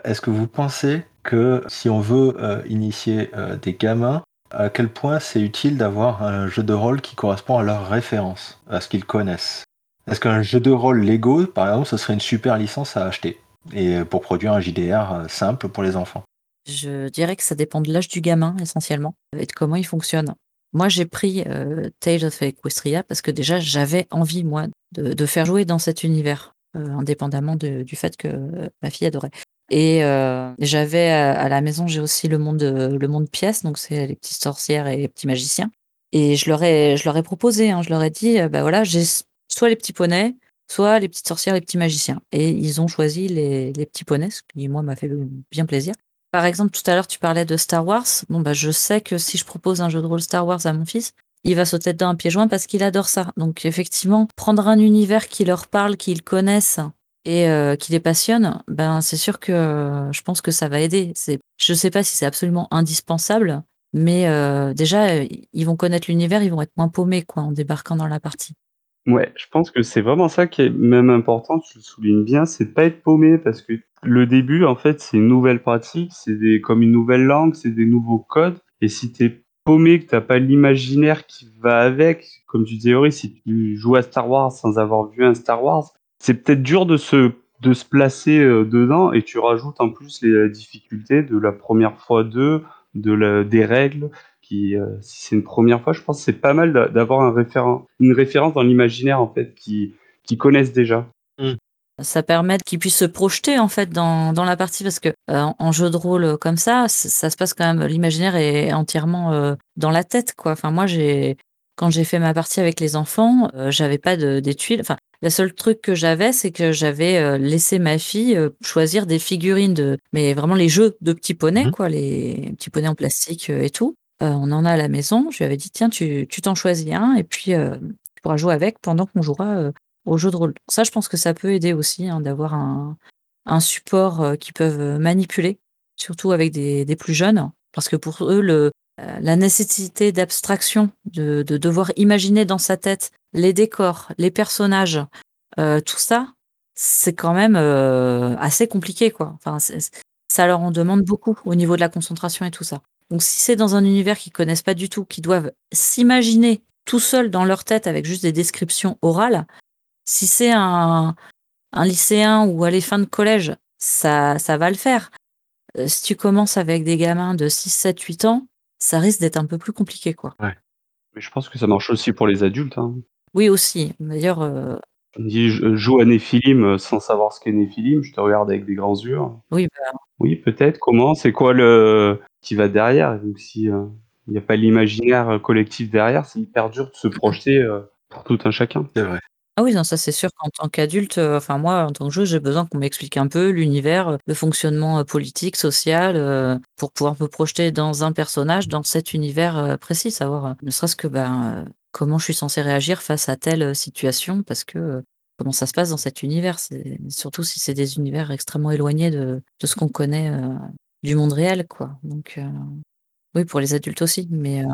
est-ce que vous pensez que si on veut initier des gamins, à quel point c'est utile d'avoir un jeu de rôle qui correspond à leurs références, à ce qu'ils connaissent? Est-ce qu'un jeu de rôle Lego, par exemple, ce serait une super licence à acheter et pour produire un JDR simple pour les enfants? Je dirais que ça dépend de l'âge du gamin, essentiellement, et de comment il fonctionne. Moi, j'ai pris euh, Tales of Equestria parce que déjà, j'avais envie, moi, de, faire jouer dans cet univers, euh, indépendamment du fait que euh, ma fille adorait. Et euh, j'avais à, la maison, j'ai aussi le monde, le monde pièce, donc c'est les petites sorcières et les petits magiciens. Et je leur ai, je leur ai proposé, hein, je leur ai dit, bah voilà, j'ai soit les petits poneys, soit les petites sorcières, les petits magiciens. Et ils ont choisi les, les petits poneys, ce qui, moi, m'a fait bien plaisir. Par exemple, tout à l'heure, tu parlais de Star Wars. Bon, bah, je sais que si je propose un jeu de rôle Star Wars à mon fils, il va sauter dedans un pied joint parce qu'il adore ça. Donc, effectivement, prendre un univers qui leur parle, qu'ils connaissent et euh, qui les passionne, ben, c'est sûr que euh, je pense que ça va aider. Je sais pas si c'est absolument indispensable, mais euh, déjà, ils vont connaître l'univers, ils vont être moins paumés, quoi, en débarquant dans la partie. Ouais, je pense que c'est vraiment ça qui est même important, tu le soulignes bien, c'est de pas être paumé parce que le début, en fait, c'est une nouvelle pratique, c'est comme une nouvelle langue, c'est des nouveaux codes. Et si t'es paumé, que t'as pas l'imaginaire qui va avec, comme tu disais, Ori, si tu joues à Star Wars sans avoir vu un Star Wars, c'est peut-être dur de se, de se placer euh, dedans et tu rajoutes en plus les difficultés de la première fois d'eux, de la, des règles, qui, euh, si c'est une première fois, je pense que c'est pas mal d'a- d'avoir un référent, une référence dans l'imaginaire en fait, qui, qui connaissent déjà. ça permet qu'ils puissent se projeter en fait dans, dans la partie parce que euh, en jeu de rôle comme ça, ça se passe quand même. L'imaginaire est entièrement euh, dans la tête, quoi. Enfin, moi, j'ai quand j'ai fait ma partie avec les enfants, j'avais pas de, des tuiles. Enfin, La seule truc que j'avais, c'est que j'avais laissé ma fille choisir des figurines de, mais vraiment les jeux de petits poneys, Mhm. quoi, les petits poneys en plastique et tout. Euh, on en a à la maison. Je lui avais dit, tiens, tu tu t'en choisis un et puis euh, tu pourras jouer avec pendant qu'on jouera euh, au jeu de rôle. Ça, je pense que ça peut aider aussi hein, d'avoir un, un support euh, qu'ils peuvent manipuler, surtout avec des, des plus jeunes, parce que pour eux, le, la nécessité d'abstraction, de, de devoir imaginer dans sa tête les décors, les personnages, tout ça, c'est quand même assez compliqué, quoi. Enfin, ça leur en demande beaucoup au niveau de la concentration et tout ça. Donc, si c'est dans un univers qu'ils connaissent pas du tout, qu'ils doivent s'imaginer tout seuls dans leur tête avec juste des descriptions orales, si c'est un, un lycéen ou aller fin de collège, ça, ça va le faire. Euh, si tu commences avec des gamins de 6, 7, 8 ans, ça risque d'être un peu plus compliqué, quoi. Mais je pense que ça marche aussi pour les adultes. Hein. Oui, aussi. D'ailleurs, euh, On dit je joue à Néphilim euh, sans savoir ce qu'est Néphilim, je te regarde avec des grands yeux. oui, bah, Oui, peut-être. Comment C'est quoi le qui va derrière Donc si euh, il n'y a pas l'imaginaire euh, collectif derrière, c'est hyper dur de se projeter euh, pour tout un chacun. C'est vrai. Ah oui, non, ça c'est sûr qu'en tant qu'adulte, euh, enfin moi, en tant que joueuse, j'ai besoin qu'on m'explique un peu l'univers, euh, le fonctionnement euh, politique, social, euh, pour pouvoir me projeter dans un personnage, dans cet univers euh, précis, savoir euh, ne serait-ce que ben, euh, comment je suis censée réagir face à telle euh, situation, parce que euh, comment ça se passe dans cet univers, c'est surtout si c'est des univers extrêmement éloignés de, de ce qu'on connaît euh, du monde réel, quoi. Donc euh, oui, pour les adultes aussi, mais euh,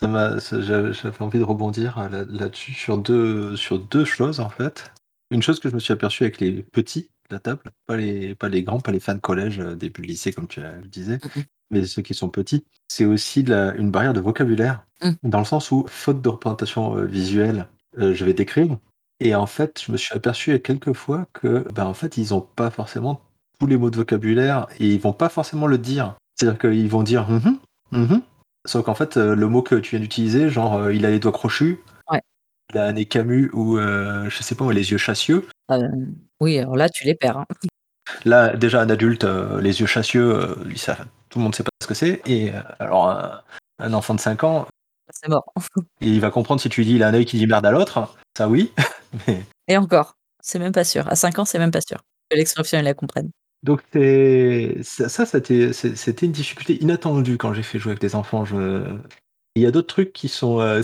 Ça m'a, ça- j'avais j'avais envie de rebondir euh, là- là-dessus sur deux, sur deux choses en fait. Une chose que je me suis aperçu avec les petits de la table, pas les, pas les grands, pas les fans de collège, début de lycée comme tu le disais, mais ceux qui sont petits, c'est aussi la- une barrière de vocabulaire, Mm. dans le sens où, faute de représentation visuelle, je vais décrire. Et en fait, je me suis aperçu quelques fois que, ben, en fait, ils n'ont pas forcément tous les mots de vocabulaire et ils vont pas forcément le dire. C'est-à-dire qu'ils vont dire Mhm, mhm. Sauf qu'en fait, euh, le mot que tu viens d'utiliser, genre euh, il a les doigts crochus, Ouais. il a un nez camus ou euh, je sais pas, les yeux chassieux. euh, oui, alors là, tu les perds. hein. Là, déjà, un adulte, euh, les yeux chassieux, ça, tout le monde sait pas ce que c'est. Et alors, un, un enfant de 5 ans, C'est mort. il va comprendre si tu lui dis il a un œil qui dit merde à l'autre. Ça, oui. Mais- Et encore, c'est même pas sûr. À 5 ans, c'est même pas sûr que l'expression, ils la comprennent. Donc, ça, ça, c'était une difficulté inattendue quand j'ai fait jouer avec des enfants. Il y a d'autres trucs qui sont euh,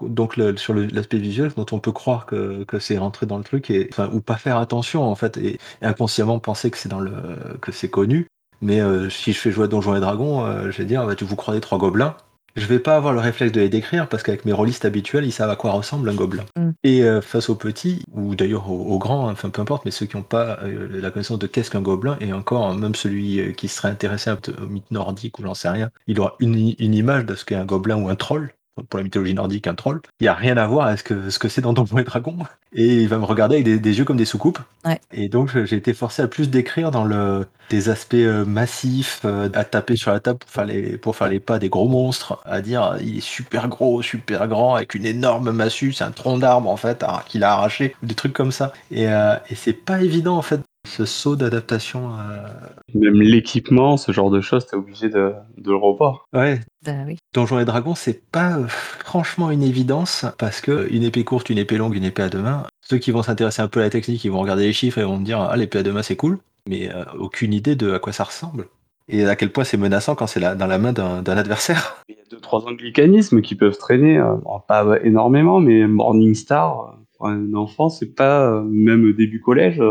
donc le- sur l'aspect visuel dont on peut croire que, c'est rentré dans le truc et ou pas faire attention en fait et, inconsciemment penser que c'est dans le que c'est connu. Mais euh, si je fais jouer à Donjons et Dragons, euh, je vais dire bah, tu vous croyez trois gobelins. Je vais pas avoir le réflexe de les décrire parce qu'avec mes rôlistes habituels, ils savent à quoi ressemble un gobelin. Mm. Et euh, face aux petits, ou d'ailleurs aux, aux grands, hein, enfin peu importe, mais ceux qui n'ont pas euh, la connaissance de qu'est-ce qu'un gobelin, et encore, hein, même celui euh, qui serait intéressé au mythe nordique ou j'en sais rien, il aura une, une image de ce qu'est un gobelin ou un troll. Pour la mythologie nordique, un troll. Il n'y a rien à voir avec ce que ce que c'est dans Donjons et Dragons. Et il va me regarder avec des, des yeux comme des soucoupes. Ouais. Et donc j'ai été forcé à plus décrire dans le des aspects euh, massifs, euh, à taper sur la table pour faire les pour faire les pas des gros monstres, à dire euh, il est super gros, super grand, avec une énorme massue, c'est un tronc d'arbre en fait qu'il a arraché, des trucs comme ça. Et, euh, et c'est pas évident en fait ce saut d'adaptation. euh, Même l'équipement, ce genre de choses, t'es obligé de, de le revoir. Ouais, Bah oui. Donjons et Dragons, c'est pas euh, franchement une évidence parce que une épée courte, une épée longue, une épée à deux mains. Ceux qui vont s'intéresser un peu à la technique, ils vont regarder les chiffres et vont me dire ah l'épée à deux mains c'est cool, mais euh, aucune idée de à quoi ça ressemble et à quel point c'est menaçant quand c'est dans la main d'un adversaire. Il y a deux trois anglicanismes qui peuvent traîner, euh, bon, pas énormément, mais Morningstar pour un enfant, c'est pas même début collège.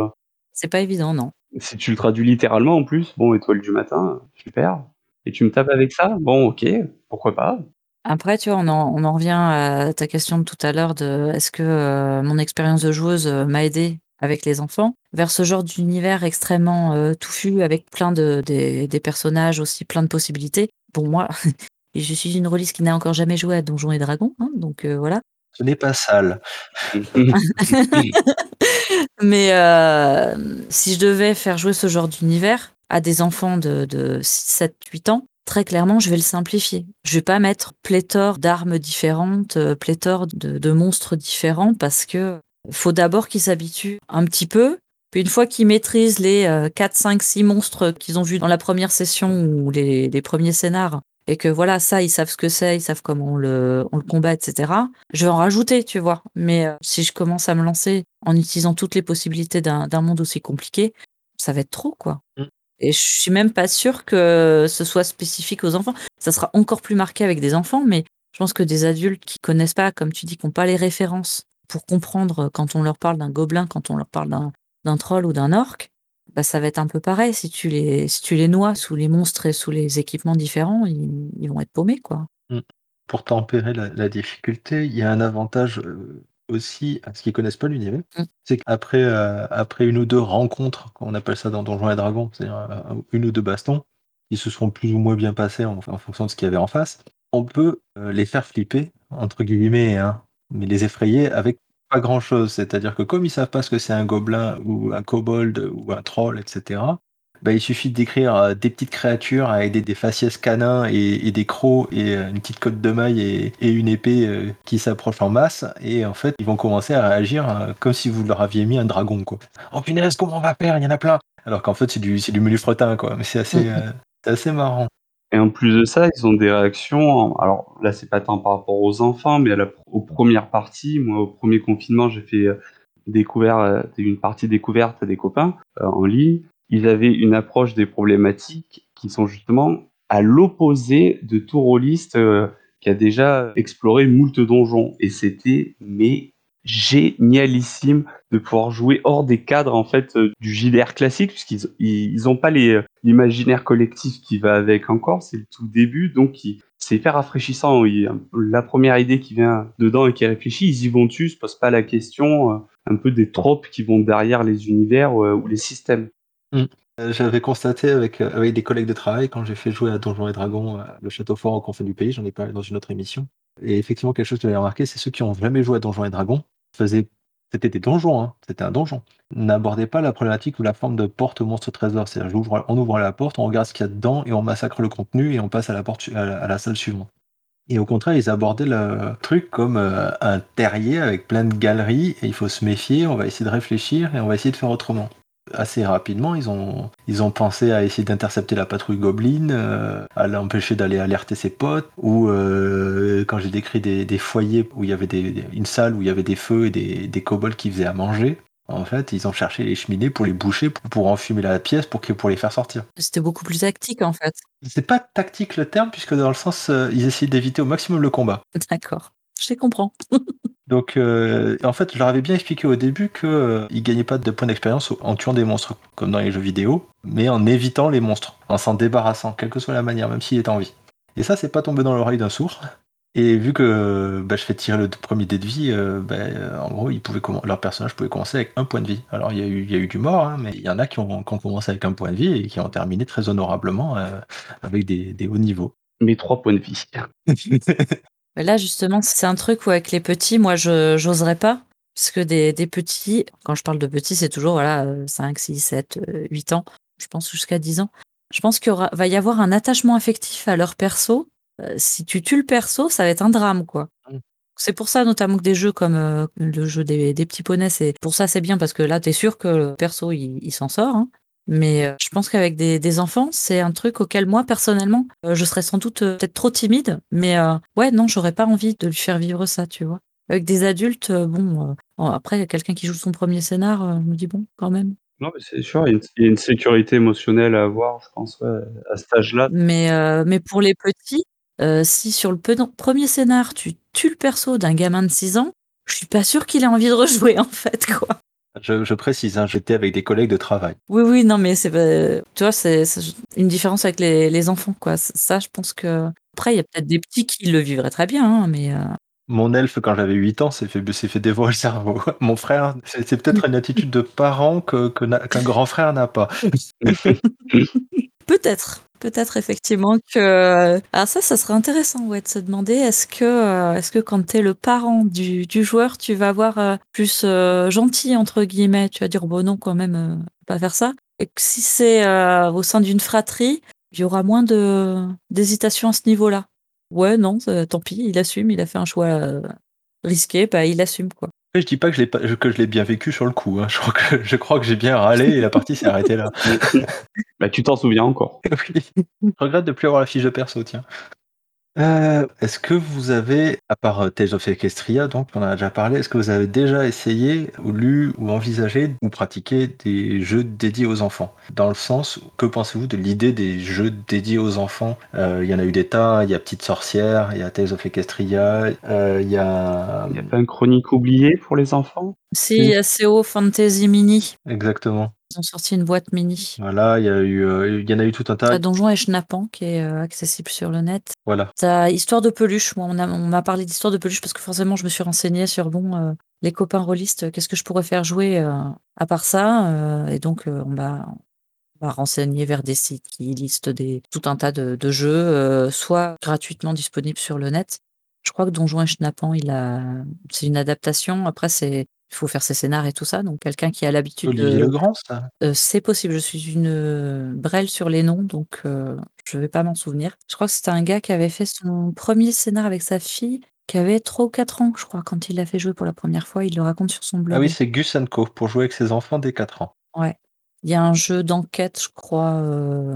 C'est pas évident, non. si tu le traduis littéralement en plus, bon étoile du matin, super. Et tu me tapes avec ça, bon ok, pourquoi pas? Après, tu vois, on en, on en revient à ta question de tout à l'heure de est-ce que euh, mon expérience de joueuse euh, m'a aidé avec les enfants? Vers ce genre d'univers extrêmement euh, touffu avec plein de des, des personnages aussi plein de possibilités. Bon moi, je suis une rôliste qui n'a encore jamais joué à Donjons et Dragons, hein, donc voilà. Ce n'est pas sale. Mais euh, si je devais faire jouer ce genre d'univers à des enfants de, de 6, 7, 8 ans, très clairement, je vais le simplifier. Je vais pas mettre pléthore d'armes différentes, euh, pléthore de, monstres différents, parce que faut d'abord qu'ils s'habituent un petit peu. Puis une fois qu'ils maîtrisent les euh, 4, 5, 6 monstres qu'ils ont vus dans la première session ou les, les premiers scénars, et que voilà, ça, ils savent ce que c'est, ils savent comment on le, on le combat, etc. Je vais en rajouter, tu vois. Mais euh, si je commence à me lancer en utilisant toutes les possibilités d'un monde aussi compliqué, ça va être trop, quoi. Mm. Et je suis même pas sûre que ce soit spécifique aux enfants. Ça sera encore plus marqué avec des enfants, mais je pense que des adultes qui connaissent pas, comme tu dis, qui n'ont pas les références pour comprendre quand on leur parle d'un gobelin, quand on leur parle d'un troll ou d'un orc, bah, ça va être un peu pareil. Si tu les, si tu les noies sous les monstres et sous les équipements différents, ils, ils vont être paumés, quoi. Mm. Pour tempérer la, la difficulté, il y a un avantage euh, aussi à ceux qui connaissent pas l'univers. Mm. C'est qu'après euh, après une ou deux rencontres, on appelle ça dans Donjons et Dragons, c'est-à-dire euh, une ou deux bastons, qui se seront plus ou moins bien passés en, en fonction de ce qu'il y avait en face, on peut euh, les faire flipper, entre guillemets, hein, mais les effrayer avec pas grand chose. C'est-à-dire que comme ils savent pas ce que c'est un gobelin ou un kobold ou un troll, etc., bah, il suffit de décrire euh, des petites créatures avec des, des faciès canins et, et des crocs et euh, une petite cotte de maille et, et une épée euh, qui s'approche en masse. Et en fait, ils vont commencer à réagir comme si vous leur aviez mis un dragon. Quoi. Oh punaise, comment on va faire? Il y en a plein. Alors qu'en fait, c'est du, c'est du menu fretin, quoi. Mais c'est assez, euh, c'est assez marrant. Et en plus de ça, ils ont des réactions. Alors là, c'est pas tant par rapport aux enfants, mais à la, aux premières parties. Moi, au premier confinement, j'ai fait euh, euh, une partie découverte à des copains euh, en ligne. Ils avaient une approche des problématiques qui sont justement à l'opposé de tout rôliste qui a déjà exploré moult donjons. Et c'était mais génialissime de pouvoir jouer hors des cadres en fait euh, du JDR classique puisqu'ils ils, ont pas les euh, l'imaginaire collectif qui va avec encore c'est le tout début donc c'est hyper rafraîchissant Il- la première idée qui vient dedans et qui réfléchit ils y vont dessus se posent pas la question euh, un peu des tropes qui vont derrière les univers euh, ou les systèmes Euh, J'avais constaté avec, euh, avec des collègues de travail quand j'ai fait jouer à Donjons et Dragons, euh, le château fort au confin du pays, j'en ai parlé dans une autre émission. Et effectivement, quelque chose que j'avais remarqué, c'est ceux qui ont jamais joué à Donjons et Dragons C'était des donjons, hein, c'était un donjon. N'abordaient pas la problématique ou la forme de porte monstre trésor. C'est-à-dire, on ouvre la porte, on regarde ce qu'il y a dedans et on massacre le contenu et on passe à la, porte, à salle suivante. Et au contraire, ils abordaient le truc comme euh, un terrier avec plein de galeries et il faut se méfier, on va essayer de réfléchir et on va essayer de faire autrement assez rapidement, ils ont, ils ont pensé à essayer d'intercepter la patrouille Goblin, euh, à l'empêcher d'aller alerter ses potes, ou euh, quand j'ai décrit des, des foyers où il y avait des, une salle où il y avait des feux et des, des kobolds qui faisaient à manger. En fait, ils ont cherché les cheminées pour les boucher, pour, pour enfumer la pièce, pour, que, pour les faire sortir. C'était beaucoup plus tactique, en fait. C'est pas tactique le terme, puisque dans le sens, euh, ils essayaient d'éviter au maximum le combat. D'accord. Je les comprends. Donc, euh, en fait, je leur avais bien expliqué au début qu'ils euh, ils gagnaient pas de points d'expérience en tuant des monstres, comme dans les jeux vidéo, mais en évitant les monstres, en s'en débarrassant, quelle que soit la manière, même s'il est en vie. Et ça, c'est pas tombé dans l'oreille d'un sourd. Et vu que bah, je fais tirer le premier dé de vie, euh, bah, en gros, ils pouvaient leur personnage pouvait commencer avec un point de vie. Alors, il y, a eu- il y a eu du mort, hein, mais il y en a qui ont, qui ont commencé avec un point de vie et qui ont terminé très honorablement euh, avec des, des hauts niveaux. mes trois points de vie Mais Là, justement, c'est un truc où avec les petits, moi, je j'oserais pas. Parce que des, des petits, quand je parle de petits, c'est toujours voilà, euh, 5, 6, 7, euh, 8 ans, je pense jusqu'à 10 ans. Je pense qu'il va y avoir un attachement affectif à leur perso. Euh, si tu tues le perso, ça va être un drame, quoi. Mm. C'est pour ça notamment que des jeux comme euh, le jeu des, des petits poneys, c'est pour ça c'est bien parce que là, tu es sûr que le perso, il, il s'en sort. hein. Mais euh, je pense qu'avec des, des enfants, c'est un truc auquel moi, personnellement, euh, je serais sans doute euh, peut-être trop timide. Mais ouais, non, j'aurais pas envie de lui faire vivre ça, tu vois. Avec des adultes, bon, après, quelqu'un qui joue son premier scénar, je me dis bon, quand même. non mais c'est sûr il y, a une, il y a une sécurité émotionnelle à avoir je pense ouais, à cet âge là Mais, euh, mais pour les petits, euh, si sur le premier scénar, tu tues le perso d'un gamin de 6 ans, je suis pas sûre qu'il ait envie de rejouer, en fait, quoi. Je, je précise, hein, j'étais avec des collègues de travail. Oui, oui, non, mais c'est, pas- tu vois, c'est une différence avec les, les enfants, quoi. Ça, je pense que. Après, il y a peut-être des petits qui le vivraient très bien, hein, mais. euh, Mon elfe, quand j'avais 8 ans, s'est fait, fait dévorer le cerveau. Mon frère, c'est peut-être une attitude de parent que, qu'un grand frère n'a pas. Peut-être, peut-être effectivement que. Ah, ça, ça serait intéressant, ouais, de se demander est-ce que, euh, que quand t'es le parent du, joueur, tu vas avoir euh, plus euh, gentil, entre guillemets, tu vas dire, bon, non, quand même, euh, pas faire ça. Et que si c'est euh, au sein d'une fratrie, il y aura moins d'hésitation à ce niveau-là. Ouais, non, tant pis, il assume, il a fait un choix euh, risqué, bah, il assume, quoi. Je dis pas que je l'ai pas- que je l'ai bien vécu sur le coup. hein. Je crois que, je crois que j'ai bien râlé et la partie s'est arrêtée là. bah tu t'en souviens encore Oui. Je regrette de plus avoir la fiche de perso, tiens. Euh, est-ce que vous avez, à part euh, Tales of Equestria, donc on en a déjà parlé, est-ce que vous avez déjà essayé, ou lu, ou envisagé, ou pratiqué des jeux dédiés aux enfants? Dans le sens, que pensez-vous de l'idée des jeux dédiés aux enfants? Euh, Il y en a eu des tas, il y a Petite Sorcière, il y a Tales of Equestria, euh, il y a... Il n'y a pas un chronique oublié pour les enfants? Si, a CO Fantasy Mini. Exactement. Ils ont sorti une boîte mini. Voilà, il y, a eu, euh, y en a eu tout un tas. T'as Donjon et Schnappant qui est euh, accessible sur le net. Voilà. T'as Histoire de peluche. Moi, on m'a parlé d'Histoire de peluche parce que forcément, je me suis renseignée sur bon, euh, les copains rôlistes, qu'est-ce que je pourrais faire jouer à part ça. et donc, on m'a on m'a renseigné vers des sites qui listent des, tout un tas de, de jeux, soit gratuitement disponibles sur le net. Je crois que Donjon et Schnappant, il a, c'est une adaptation. Après, c'est, il faut faire ses scénars et tout ça. Donc, quelqu'un qui a l'habitude de. Olivier Legrand, ça Euh, c'est possible, je suis une euh, brêle sur les noms, donc euh, je vais pas m'en souvenir. Je crois que c'était un gars qui avait fait son premier scénar avec sa fille, qui avait 3 ou 4 ans, je crois, quand il l'a fait jouer pour la première fois. Il le raconte sur son blog. Ah oui, c'est Gus Co, pour jouer avec ses enfants dès 4 ans. Ouais. Il y a un jeu d'enquête, je crois. euh,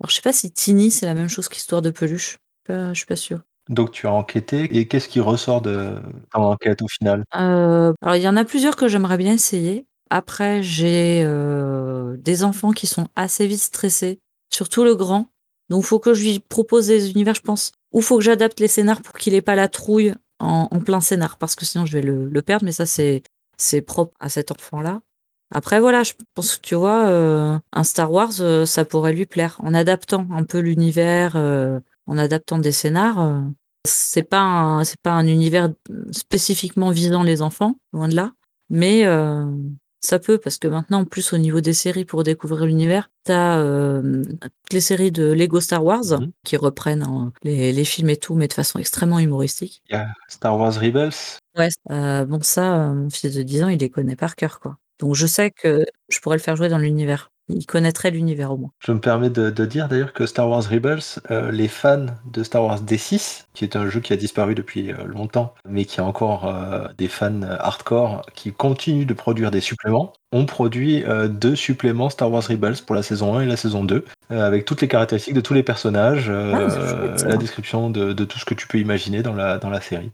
Alors, je sais pas si Tiny, c'est la même chose qu'Histoire de peluche. Euh, je suis pas sûre. Donc tu as enquêté, et qu'est-ce qui ressort de ton enquête au final? Euh, alors, il y en a plusieurs que j'aimerais bien essayer. Après, j'ai euh, des enfants qui sont assez vite stressés, surtout le grand. Donc, faut que je lui propose des univers, je pense. Ou faut que j'adapte les scénars pour qu'il ait pas la trouille en, plein scénar, parce que sinon je vais le, perdre. Mais ça, c'est propre à cet enfant-là. Après, voilà, je pense que tu vois, euh, un Star Wars, ça pourrait lui plaire. En adaptant un peu l'univers, en adaptant des scénars, c'est pas un, c'est pas un univers spécifiquement visant les enfants, loin de là. Mais euh, ça peut, parce que maintenant, en plus, au niveau des séries, pour découvrir l'univers, t'as euh, toutes les séries de Lego Star Wars Mhm. qui reprennent hein, les, les films et tout, mais de façon extrêmement humoristique. Il y a Star Wars Rebels. Ouais. Euh, bon, ça, euh, mon fils de 10 ans, il les connaît par cœur, quoi. Donc, je sais que je pourrais le faire jouer dans l'univers. Il connaîtrait l'univers au moins. Je me permets de, de dire d'ailleurs que Star Wars Rebels, euh, les fans de Star Wars D6, qui est un jeu qui a disparu depuis euh, longtemps, mais qui a encore euh, des fans hardcore qui continuent de produire des suppléments, ont produit euh, deux suppléments Star Wars Rebels pour la saison 1 et la saison 2, euh, avec toutes les caractéristiques de tous les personnages, Ah, chouette, la description de, de tout ce que tu peux imaginer dans la, dans la série.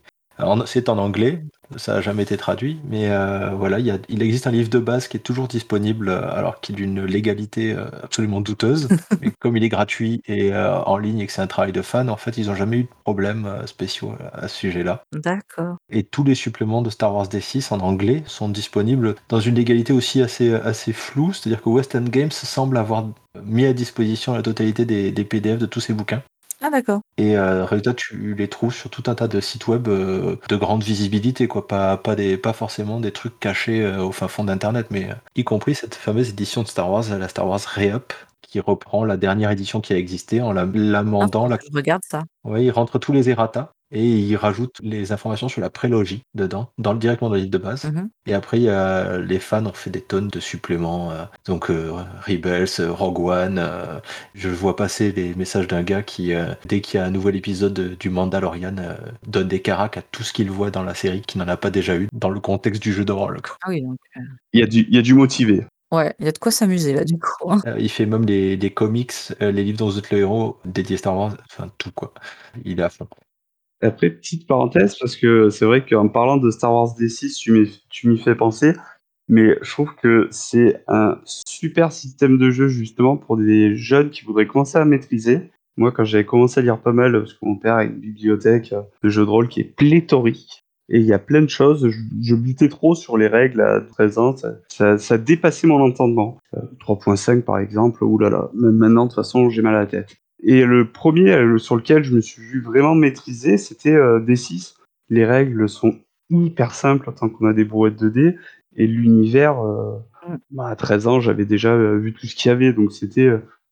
C'est en anglais, ça n'a jamais été traduit, mais euh, voilà, il, y a- il existe un livre de base qui est toujours disponible, euh, alors qu'il est d'une légalité euh, absolument douteuse. mais comme il est gratuit et euh, en ligne et que c'est un travail de fan, en fait, ils n'ont jamais eu de problème spéciaux à ce sujet-là. D'accord. Et tous les suppléments de Star Wars D6 en anglais sont disponibles dans une légalité aussi assez, assez floue, c'est-à-dire que West End Games semble avoir mis à disposition la totalité des, des PDF de tous ces bouquins. Ah, d'accord. Et euh, résultat, tu les trouves sur tout un tas de sites web euh, de grande visibilité, quoi. Pas, pas, des, pas forcément des trucs cachés euh, au fin fond d'Internet, mais euh, y compris cette fameuse édition de Star Wars, la Star Wars Re-Up, qui reprend la dernière édition qui a existé en la- l'amendant. Ah, la... Je regarde ça. Ouais, il rentre tous les errata et il rajoute les informations sur la prélogie dedans, dans le, directement dans le livre de base. Mhm. Et après, il y a- les fans ont fait des tonnes de suppléments. euh, donc, euh, Rebels, euh, Rogue One. euh, je vois passer les messages d'un gars qui, euh, dès qu'il y a un nouvel épisode de- du Mandalorian, euh, donne des caracs à tout ce qu'il voit dans la série qui n'en a pas déjà eu dans le contexte du jeu de rôle. Ah oui, donc. euh, Il y, a du- il y a du motivé. Ouais, il y a de quoi s'amuser là, du coup. hein. Euh, il fait même des, des comics, euh, les livres dont vous êtes le héros, dédiés Star Wars, enfin tout quoi. Il est à fond. Après, petite parenthèse, parce que c'est vrai qu'en parlant de Star Wars D6, tu m'y- fais penser, mais je trouve que c'est un super système de jeu justement pour des jeunes qui voudraient commencer à maîtriser. Moi, quand j'avais commencé à lire pas mal, parce que mon père a une bibliothèque euh, de jeux de rôle qui est pléthorique, et il y a plein de choses, je, je butais trop sur les règles à 13 ans, ça, ça, dépassait mon entendement. Euh, 3.5 par exemple, oulala, même maintenant de toute façon j'ai mal à la tête. Et le premier euh, sur lequel je me suis vu vraiment maîtriser, c'était euh, D6. Les règles sont hyper simples tant qu'on a des brouettes de dés. Et l'univers, euh, bah, à 13 ans, j'avais déjà vu tout ce qu'il y avait. Donc c'était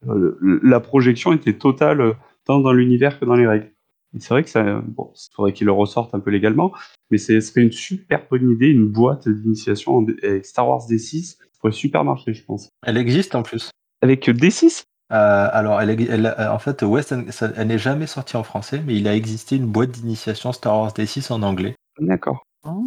euh, la projection était totale tant dans l'univers que dans les règles. Et c'est vrai que ça, bon, il faudrait qu'il le ressorte un peu légalement, mais ce serait une super bonne idée, une boîte d'initiation avec Star Wars D6. Ça pourrait super marcher, je pense. Elle existe en plus. Avec D6 Euh, alors, elle, elle- euh, en fait, West elle n'est jamais sortie en français, mais il a existé une boîte d'initiation Star Wars D6 en anglais. D'accord. Oh.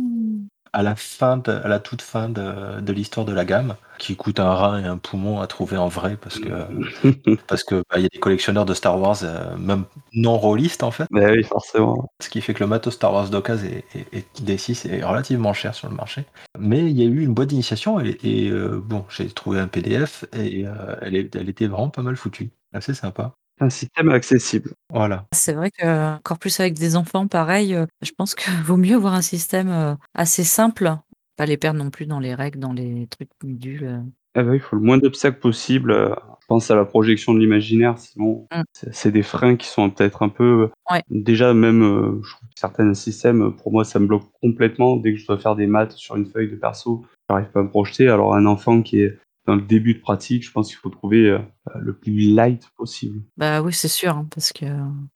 À la fin, de, à la toute fin de, de l'histoire de la gamme, qui coûte un rein et un poumon à trouver en vrai parce que parce que bah, il y a des collectionneurs de Star Wars, euh, même non rôlistes en fait. Bah oui, forcément. Ce qui fait que le matos Star Wars d'occasion et, et, D6 est relativement cher sur le marché. Mais il y a eu une boîte d'initiation et, et euh, bon, j'ai trouvé un PDF et euh, elle, est, elle était vraiment pas mal foutue. Assez sympa. Un système accessible. Voilà. C'est vrai que encore plus avec des enfants, pareil, euh, je pense qu'il vaut mieux avoir un système euh, assez simple, pas les perdre non plus dans les règles, dans les trucs nuls. Ah bah, il faut le moins d'obstacles possible. euh, Je pense à la projection de l'imaginaire, sinon Mm. c'est- des freins qui sont peut-être un peu. Ouais. Déjà, même euh, je trouve que certains systèmes, pour moi, ça me bloque complètement. Dès que je dois faire des maths sur une feuille de perso, j'arrive pas à me projeter. Alors, un enfant qui est dans le début de pratique, je pense qu'il faut trouver euh, le plus light possible. Bah oui, c'est sûr, hein, parce que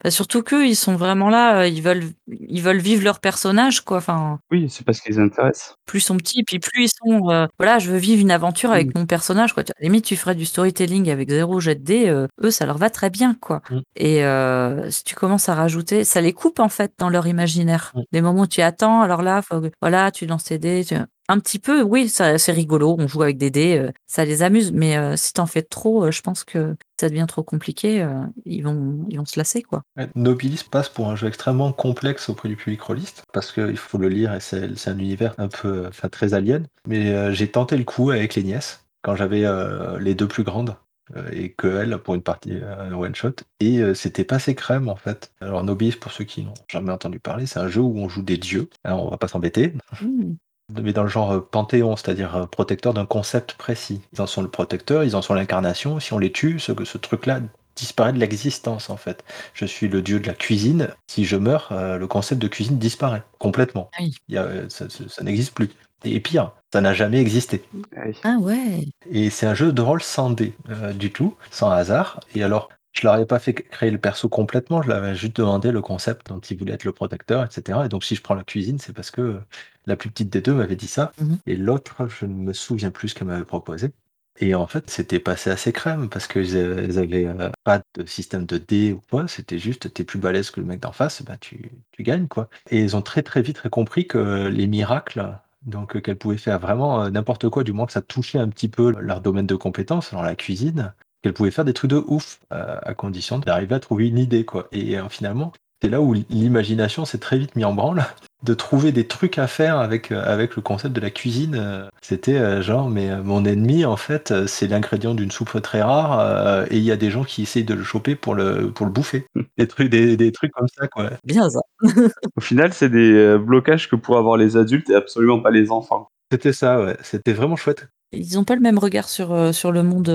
bah, surtout qu'eux, ils sont vraiment là, euh, ils veulent, ils veulent vivre leur personnage, quoi. Enfin, Oui, c'est parce qu'ils intéressent. plus ils sont petits, puis plus ils sont, euh, voilà, je veux vivre une aventure avec Mm. mon personnage, quoi. À la limite, tu ferais du storytelling avec zéro jet de dés, eux, ça leur va très bien, quoi. Mm. Et si tu commences à rajouter, ça les coupe en fait dans leur imaginaire. Mm. Des moments où tu attends, alors là, faut, voilà, tu lances tes dés. tu- Un petit peu, oui, ça- c'est rigolo, on joue avec des dés, euh, ça les amuse, mais euh, si t'en fais trop, euh, je pense que ça devient trop compliqué, ils, vont, ils vont se lasser, quoi. Nobilis passe pour un jeu extrêmement complexe auprès du public rôliste parce qu'il faut le lire et c'est c'est un univers un peu, enfin très alien. Mais j'ai tenté le coup avec les nièces quand j'avais les deux plus grandes et que elle pour une partie euh, one shot et euh, c'était pas assez crème en fait. Alors Nobilis pour ceux qui n'ont jamais entendu parler, c'est un jeu où on joue des dieux. Alors on va pas s'embêter, Mm. Mais dans le genre euh, panthéon, c'est-à-dire euh, protecteur d'un concept précis. Ils en sont le protecteur, ils en sont l'incarnation. Si on les tue, ce, ce truc-là disparaît de l'existence en fait. Je suis le dieu de la cuisine. Si je meurs, euh, le concept de cuisine disparaît complètement. Oui. Il y a, ça ça- ça n'existe plus. Et pire, ça n'a jamais existé. Ah ouais. Et c'est un jeu de rôle sans dés euh, du tout, sans hasard. Et alors, je leur avais pas fait créer le perso complètement, je leur avais juste demandé le concept dont ils voulaient être le protecteur, etc. Et donc, si je prends la cuisine, c'est parce que euh, la plus petite des deux m'avait dit ça, Mhm. et l'autre, je ne me souviens plus ce qu'elle m'avait proposé. Et en fait, c'était passé assez crème parce qu'ils avaient euh, pas de système de dés ou quoi. C'était juste, t'es plus balèze que le mec d'en face, ben tu, tu gagnes quoi. Et ils ont très très vite compris que les miracles, donc qu'elles pouvaient faire vraiment euh, n'importe quoi, du moins que ça touchait un petit peu leur domaine de compétence, dans la cuisine, qu'elles pouvaient faire des trucs de ouf euh, à condition d'arriver à trouver une idée quoi. Et euh, finalement, c'est là où l'imagination s'est très vite mis en branle de trouver des trucs à faire avec, euh, avec le concept de la cuisine. C'était euh, genre, mais euh, mon ennemi, en fait, c'est l'ingrédient d'une soupe très rare euh, et il y a des gens qui essayent de le choper pour le, pour le bouffer. Des trucs, des, des trucs comme ça, quoi. Bien ça. Au final, c'est des blocages que pourraient avoir les adultes et absolument pas les enfants. C'était ça, ouais. C'était vraiment chouette. Ils n'ont pas le même regard sur, sur le monde.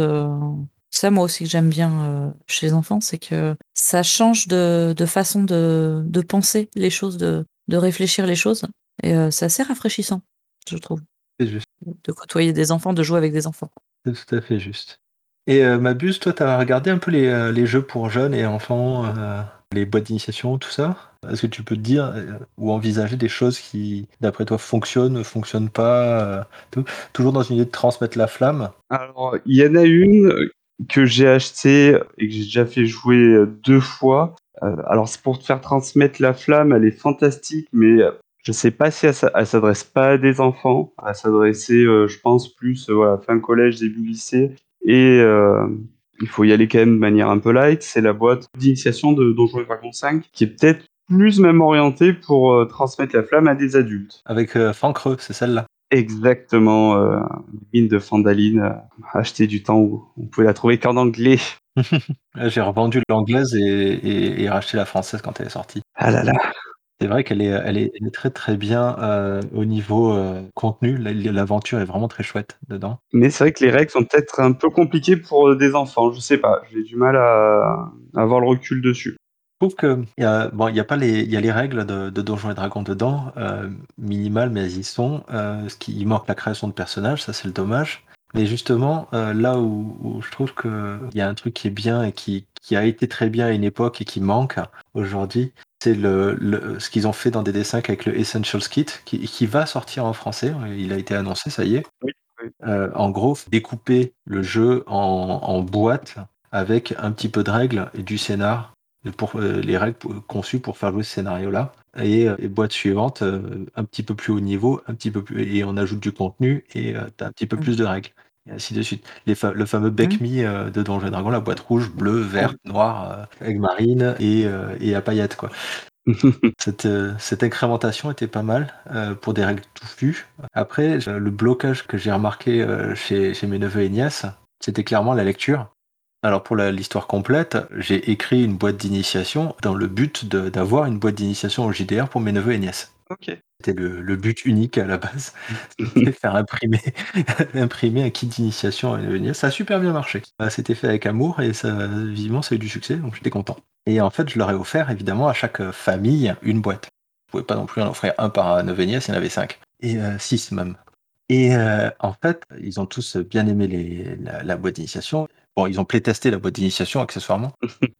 Ça, moi aussi, que j'aime bien euh, chez les enfants, c'est que ça change de, de façon de, de penser les choses, de, de réfléchir les choses. Et euh, c'est assez rafraîchissant, je trouve, C'est juste. de côtoyer des enfants, de jouer avec des enfants. C'est tout à fait juste. Et euh, Mabuse, toi, t'as regardé un peu les, euh, les jeux pour jeunes et enfants, euh, les boîtes d'initiation, tout ça? Est-ce que tu peux te dire euh, ou envisager des choses qui, d'après toi, fonctionnent, ne fonctionnent pas euh, tout? Toujours dans une idée de transmettre la flamme? Alors, il y en a une que j'ai achetée et que j'ai déjà fait jouer euh, deux fois. Euh, alors, c'est pour te faire transmettre la flamme, elle est fantastique, mais euh, je sais pas si elle, s'a- elle s'adresse pas à des enfants. Elle s'adressait, je pense, plus voilà, fin collège, début lycée. Et il faut y aller quand même de manière un peu light. C'est la boîte d'initiation de Donjons et Dragons 5, qui est peut-être plus même orientée pour transmettre la flamme à des adultes. avec euh, Franck Creux, c'est celle-là. Exactement, euh, une mine de Fandaline, euh, acheter du temps où on pouvait la trouver qu'en anglais. J'ai revendu l'anglaise et, et, et racheté la française quand elle est sortie. Ah là là. C'est vrai qu'elle est, elle est, elle est très très bien euh, au niveau euh, contenu. La- L'aventure est vraiment très chouette dedans. Mais c'est vrai que les règles sont peut-être un peu compliquées pour des enfants, je sais pas, j'ai du mal à, à avoir le recul dessus. Je trouve que il y a, bon, il y a pas les, il y a les règles de, de Donjons et Dragons dedans, euh, minimales, mais elles y sont. Euh, ce qui il manque la création de personnages, ça c'est le dommage. Mais justement, euh, là où, où je trouve que il y a un truc qui est bien et qui, qui a été très bien à une époque et qui manque aujourd'hui, c'est le, le- ce qu'ils ont fait dans DD5 avec le Essentials Kit, qui, qui va sortir en français. Il a été annoncé, ça y est. Oui, oui. Euh, en gros, découper le jeu en, en boîte avec un petit peu de règles et du scénar, pour, euh, les règles conçues pour faire jouer ce scénario-là. et, euh, et boîte suivante, euh, un petit peu plus haut niveau, un petit peu plus et on ajoute du contenu et tu as un petit peu Mmh. plus de règles et ainsi de suite. Les fa le fameux Bec Mmh. De Donjons et Dragons, la boîte rouge, bleue, verte, noire, heu, aigue marine et et à paillettes, quoi. Cette, cette incrémentation était pas mal, pour des règles touffues. Après, le blocage que j'ai remarqué, chez chez mes neveux et nièces, c'était clairement la lecture. Alors pour la l'histoire complète, j'ai écrit une boîte d'initiation dans le but d'avoir une boîte d'initiation au JDR pour mes neveux et nièces. OK. C'était le le but unique à la base, c'était faire imprimer imprimer un kit d'initiation à mes neveux et nièces. Ça a super bien marché. Bah, c'était fait avec amour et ça visiblement ça a eu du succès, donc j'étais content. Et en fait, je leur ai offert évidemment à chaque, heu, famille une boîte. Je pouvais pas non plus en offrir un par neveu et nièce, il y en avait 5 et heu, 6 même. Et heu, en fait, ils ont tous bien aimé les la la boîte d'initiation. Bon, ils ont playtesté la boîte d'initiation accessoirement,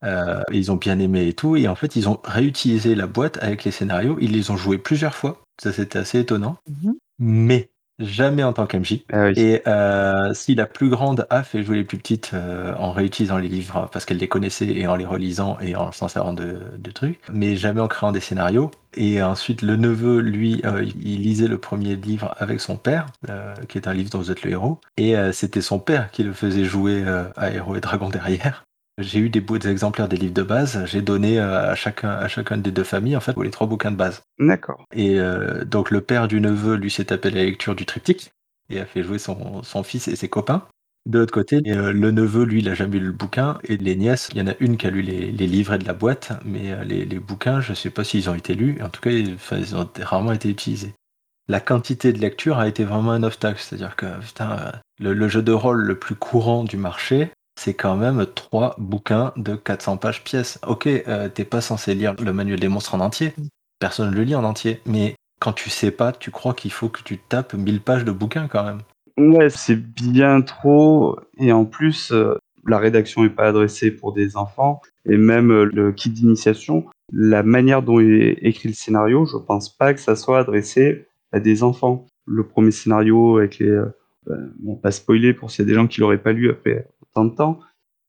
heu, ils ont bien aimé et tout et en fait, ils ont réutilisé la boîte avec les scénarios. Ils les ont joués plusieurs fois. Ça, c'était assez étonnant, Mmh mais jamais en tant qu'MJ Ah oui. et heu, si la plus grande a fait jouer les plus petites, heu, en réutilisant les livres parce qu'elle les connaissait et en les relisant et en s'en servant de de trucs, mais jamais en créant des scénarios et ensuite le neveu, lui, heu, il lisait le premier livre avec son père, heu, qui est un livre dont vous êtes le héros et c'était son père qui le faisait jouer, à Héros et Dragons derrière. J'ai eu des beaux exemplaires des livres de base, j'ai donné, heu, à chacun à chacune des 2 familles, en fait, les 3 bouquins de base. D'accord. Et heu, donc le père du neveu, lui, s'est tapé la lecture du triptyque et a fait jouer son son fils et ses copains. De l'autre côté, heu, le neveu, lui, il a jamais lu le bouquin et les nièces, il y en a une qui a lu les les livrets de la boîte, mais les les bouquins, je sais pas s'ils ont été lus. En tout cas, ils ont rarement été utilisés. La quantité de lecture a été vraiment un obstacle, c'est-à-dire que putain, le jeu de rôle le plus courant du marché, c'est quand même 3 bouquins de 400 pages pièce. OK, heu, tu pas censé lire le manuel des monstres en entier. Personne le lit en entier, mais quand tu sais pas, tu crois qu'il faut que tu tapes 1000 pages de bouquins quand même. Ouais, c'est bien trop et en plus, heu, la rédaction est pas adressée pour des enfants et même, heu, le kit d'initiation, la manière dont est écrit le scénario, je pense pas que ça soit adressé à des enfants. Le premier scénario avec les, bon, pas spoiler pour s'il y a des gens qui l'auraient pas lu après de temps,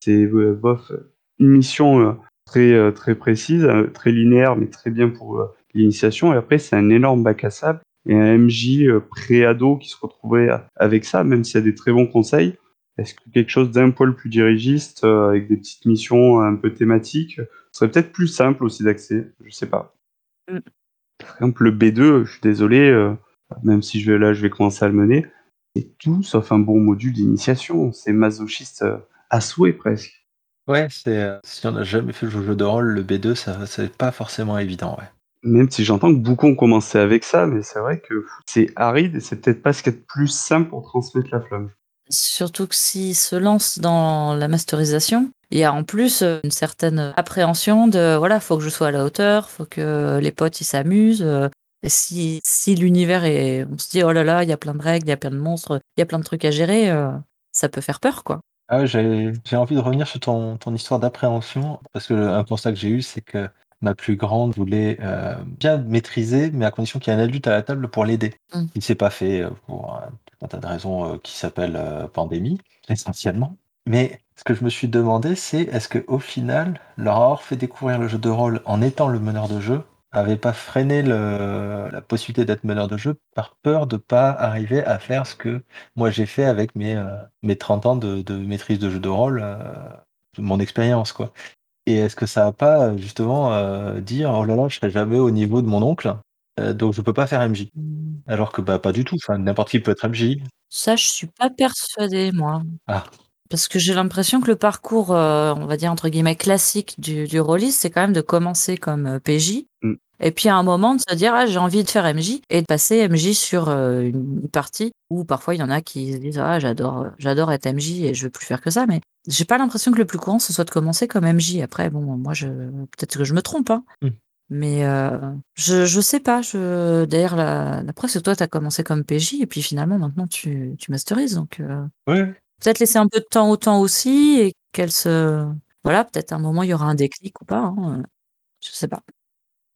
c'est, bof, une mission, heu, très, heu, très précise, très linéaire, mais très bien pour, l'initiation et après c'est un énorme bac à sable et un MJ euh, pré-ado qui se retrouverait avec ça, même s'il y a des très bons conseils. Est-ce que quelque chose d'un poil plus dirigiste, euh, avec des petites missions un peu thématiques, serait peut-être plus simple aussi d'accès? Je sais pas. Mm. Par exemple, le B2, je suis désolé, euh, même si je vais là, je vais commencer à le mener, c'est tout sauf un bon module d'initiation. C'est masochiste euh, à souhait presque. Ouais, c'est, heu, si on n'a jamais fait le jeu de rôle, le B2, ça c'est pas forcément évident, ouais. Même si j'entends que beaucoup ont commencé avec ça, mais c'est vrai que c'est aride et c'est peut-être pas ce qu'il y a de plus simple pour transmettre la flamme. Surtout que s'ils se lancent dans la masterisation, il y a en plus euh, une certaine appréhension de voilà, faut que je sois à la hauteur, faut que les potes ils s'amusent. Euh, Et si, si l'univers est. On se dit oh là là, il y a plein de règles, il y a plein de monstres, il y a plein de trucs à gérer, euh, ça peut faire peur quoi. Ah ouais, j'ai j'ai envie de revenir sur ton ton histoire d'appréhension parce qu'un constat que j'ai eu, c'est que ma plus grande voulait, heu, bien maîtriser, mais à condition qu'il y ait un adulte à la table pour l'aider. Mmh. Il s'est pas fait, heu, pour un un tas de raisons, qui s'appellent, pandémie, essentiellement. Mais ce que je me suis demandé, c'est est-ce qu'au final, leur avoir fait découvrir le jeu de rôle en étant le meneur de jeu, avait pas freiné le la possibilité d'être meneur de jeu par peur de pas arriver à faire ce que moi j'ai fait avec mes, heu, mes 30 ans de de maîtrise de jeu de rôle, heu, de mon expérience, quoi. Et est-ce que ça a pas, heu, justement, heu, dire: «Oh là là, je serai jamais au niveau de mon oncle, heu, donc je peux pas faire MJ». Mmh. Alors que, bah, pas du tout, enfin n'importe qui peut être MJ. Ça, je suis pas persuadée, moi. Ah. Parce que j'ai l'impression que le parcours, euh, on va dire entre guillemets classique du, du rôliste, c'est quand même de commencer comme euh, PJ. Mm. Et puis à un moment de se dire ah j'ai envie de faire MJ et de passer MJ sur euh, une partie où parfois il y en a qui se disent ah j'adore j'adore être MJ et je veux plus faire que ça mais j'ai pas l'impression que le plus courant ce soit de commencer comme MJ après bon moi je peut-être que je me trompe hein Mm. mais euh, je je sais pas je d'ailleurs la, la preuve c'est que toi t'as commencé comme PJ et puis finalement maintenant tu tu masterises donc euh, oui. Peut-être laisser un peu de temps au temps aussi et qu'elle se voilà peut-être à un moment il y aura un déclic ou pas hein, je sais pas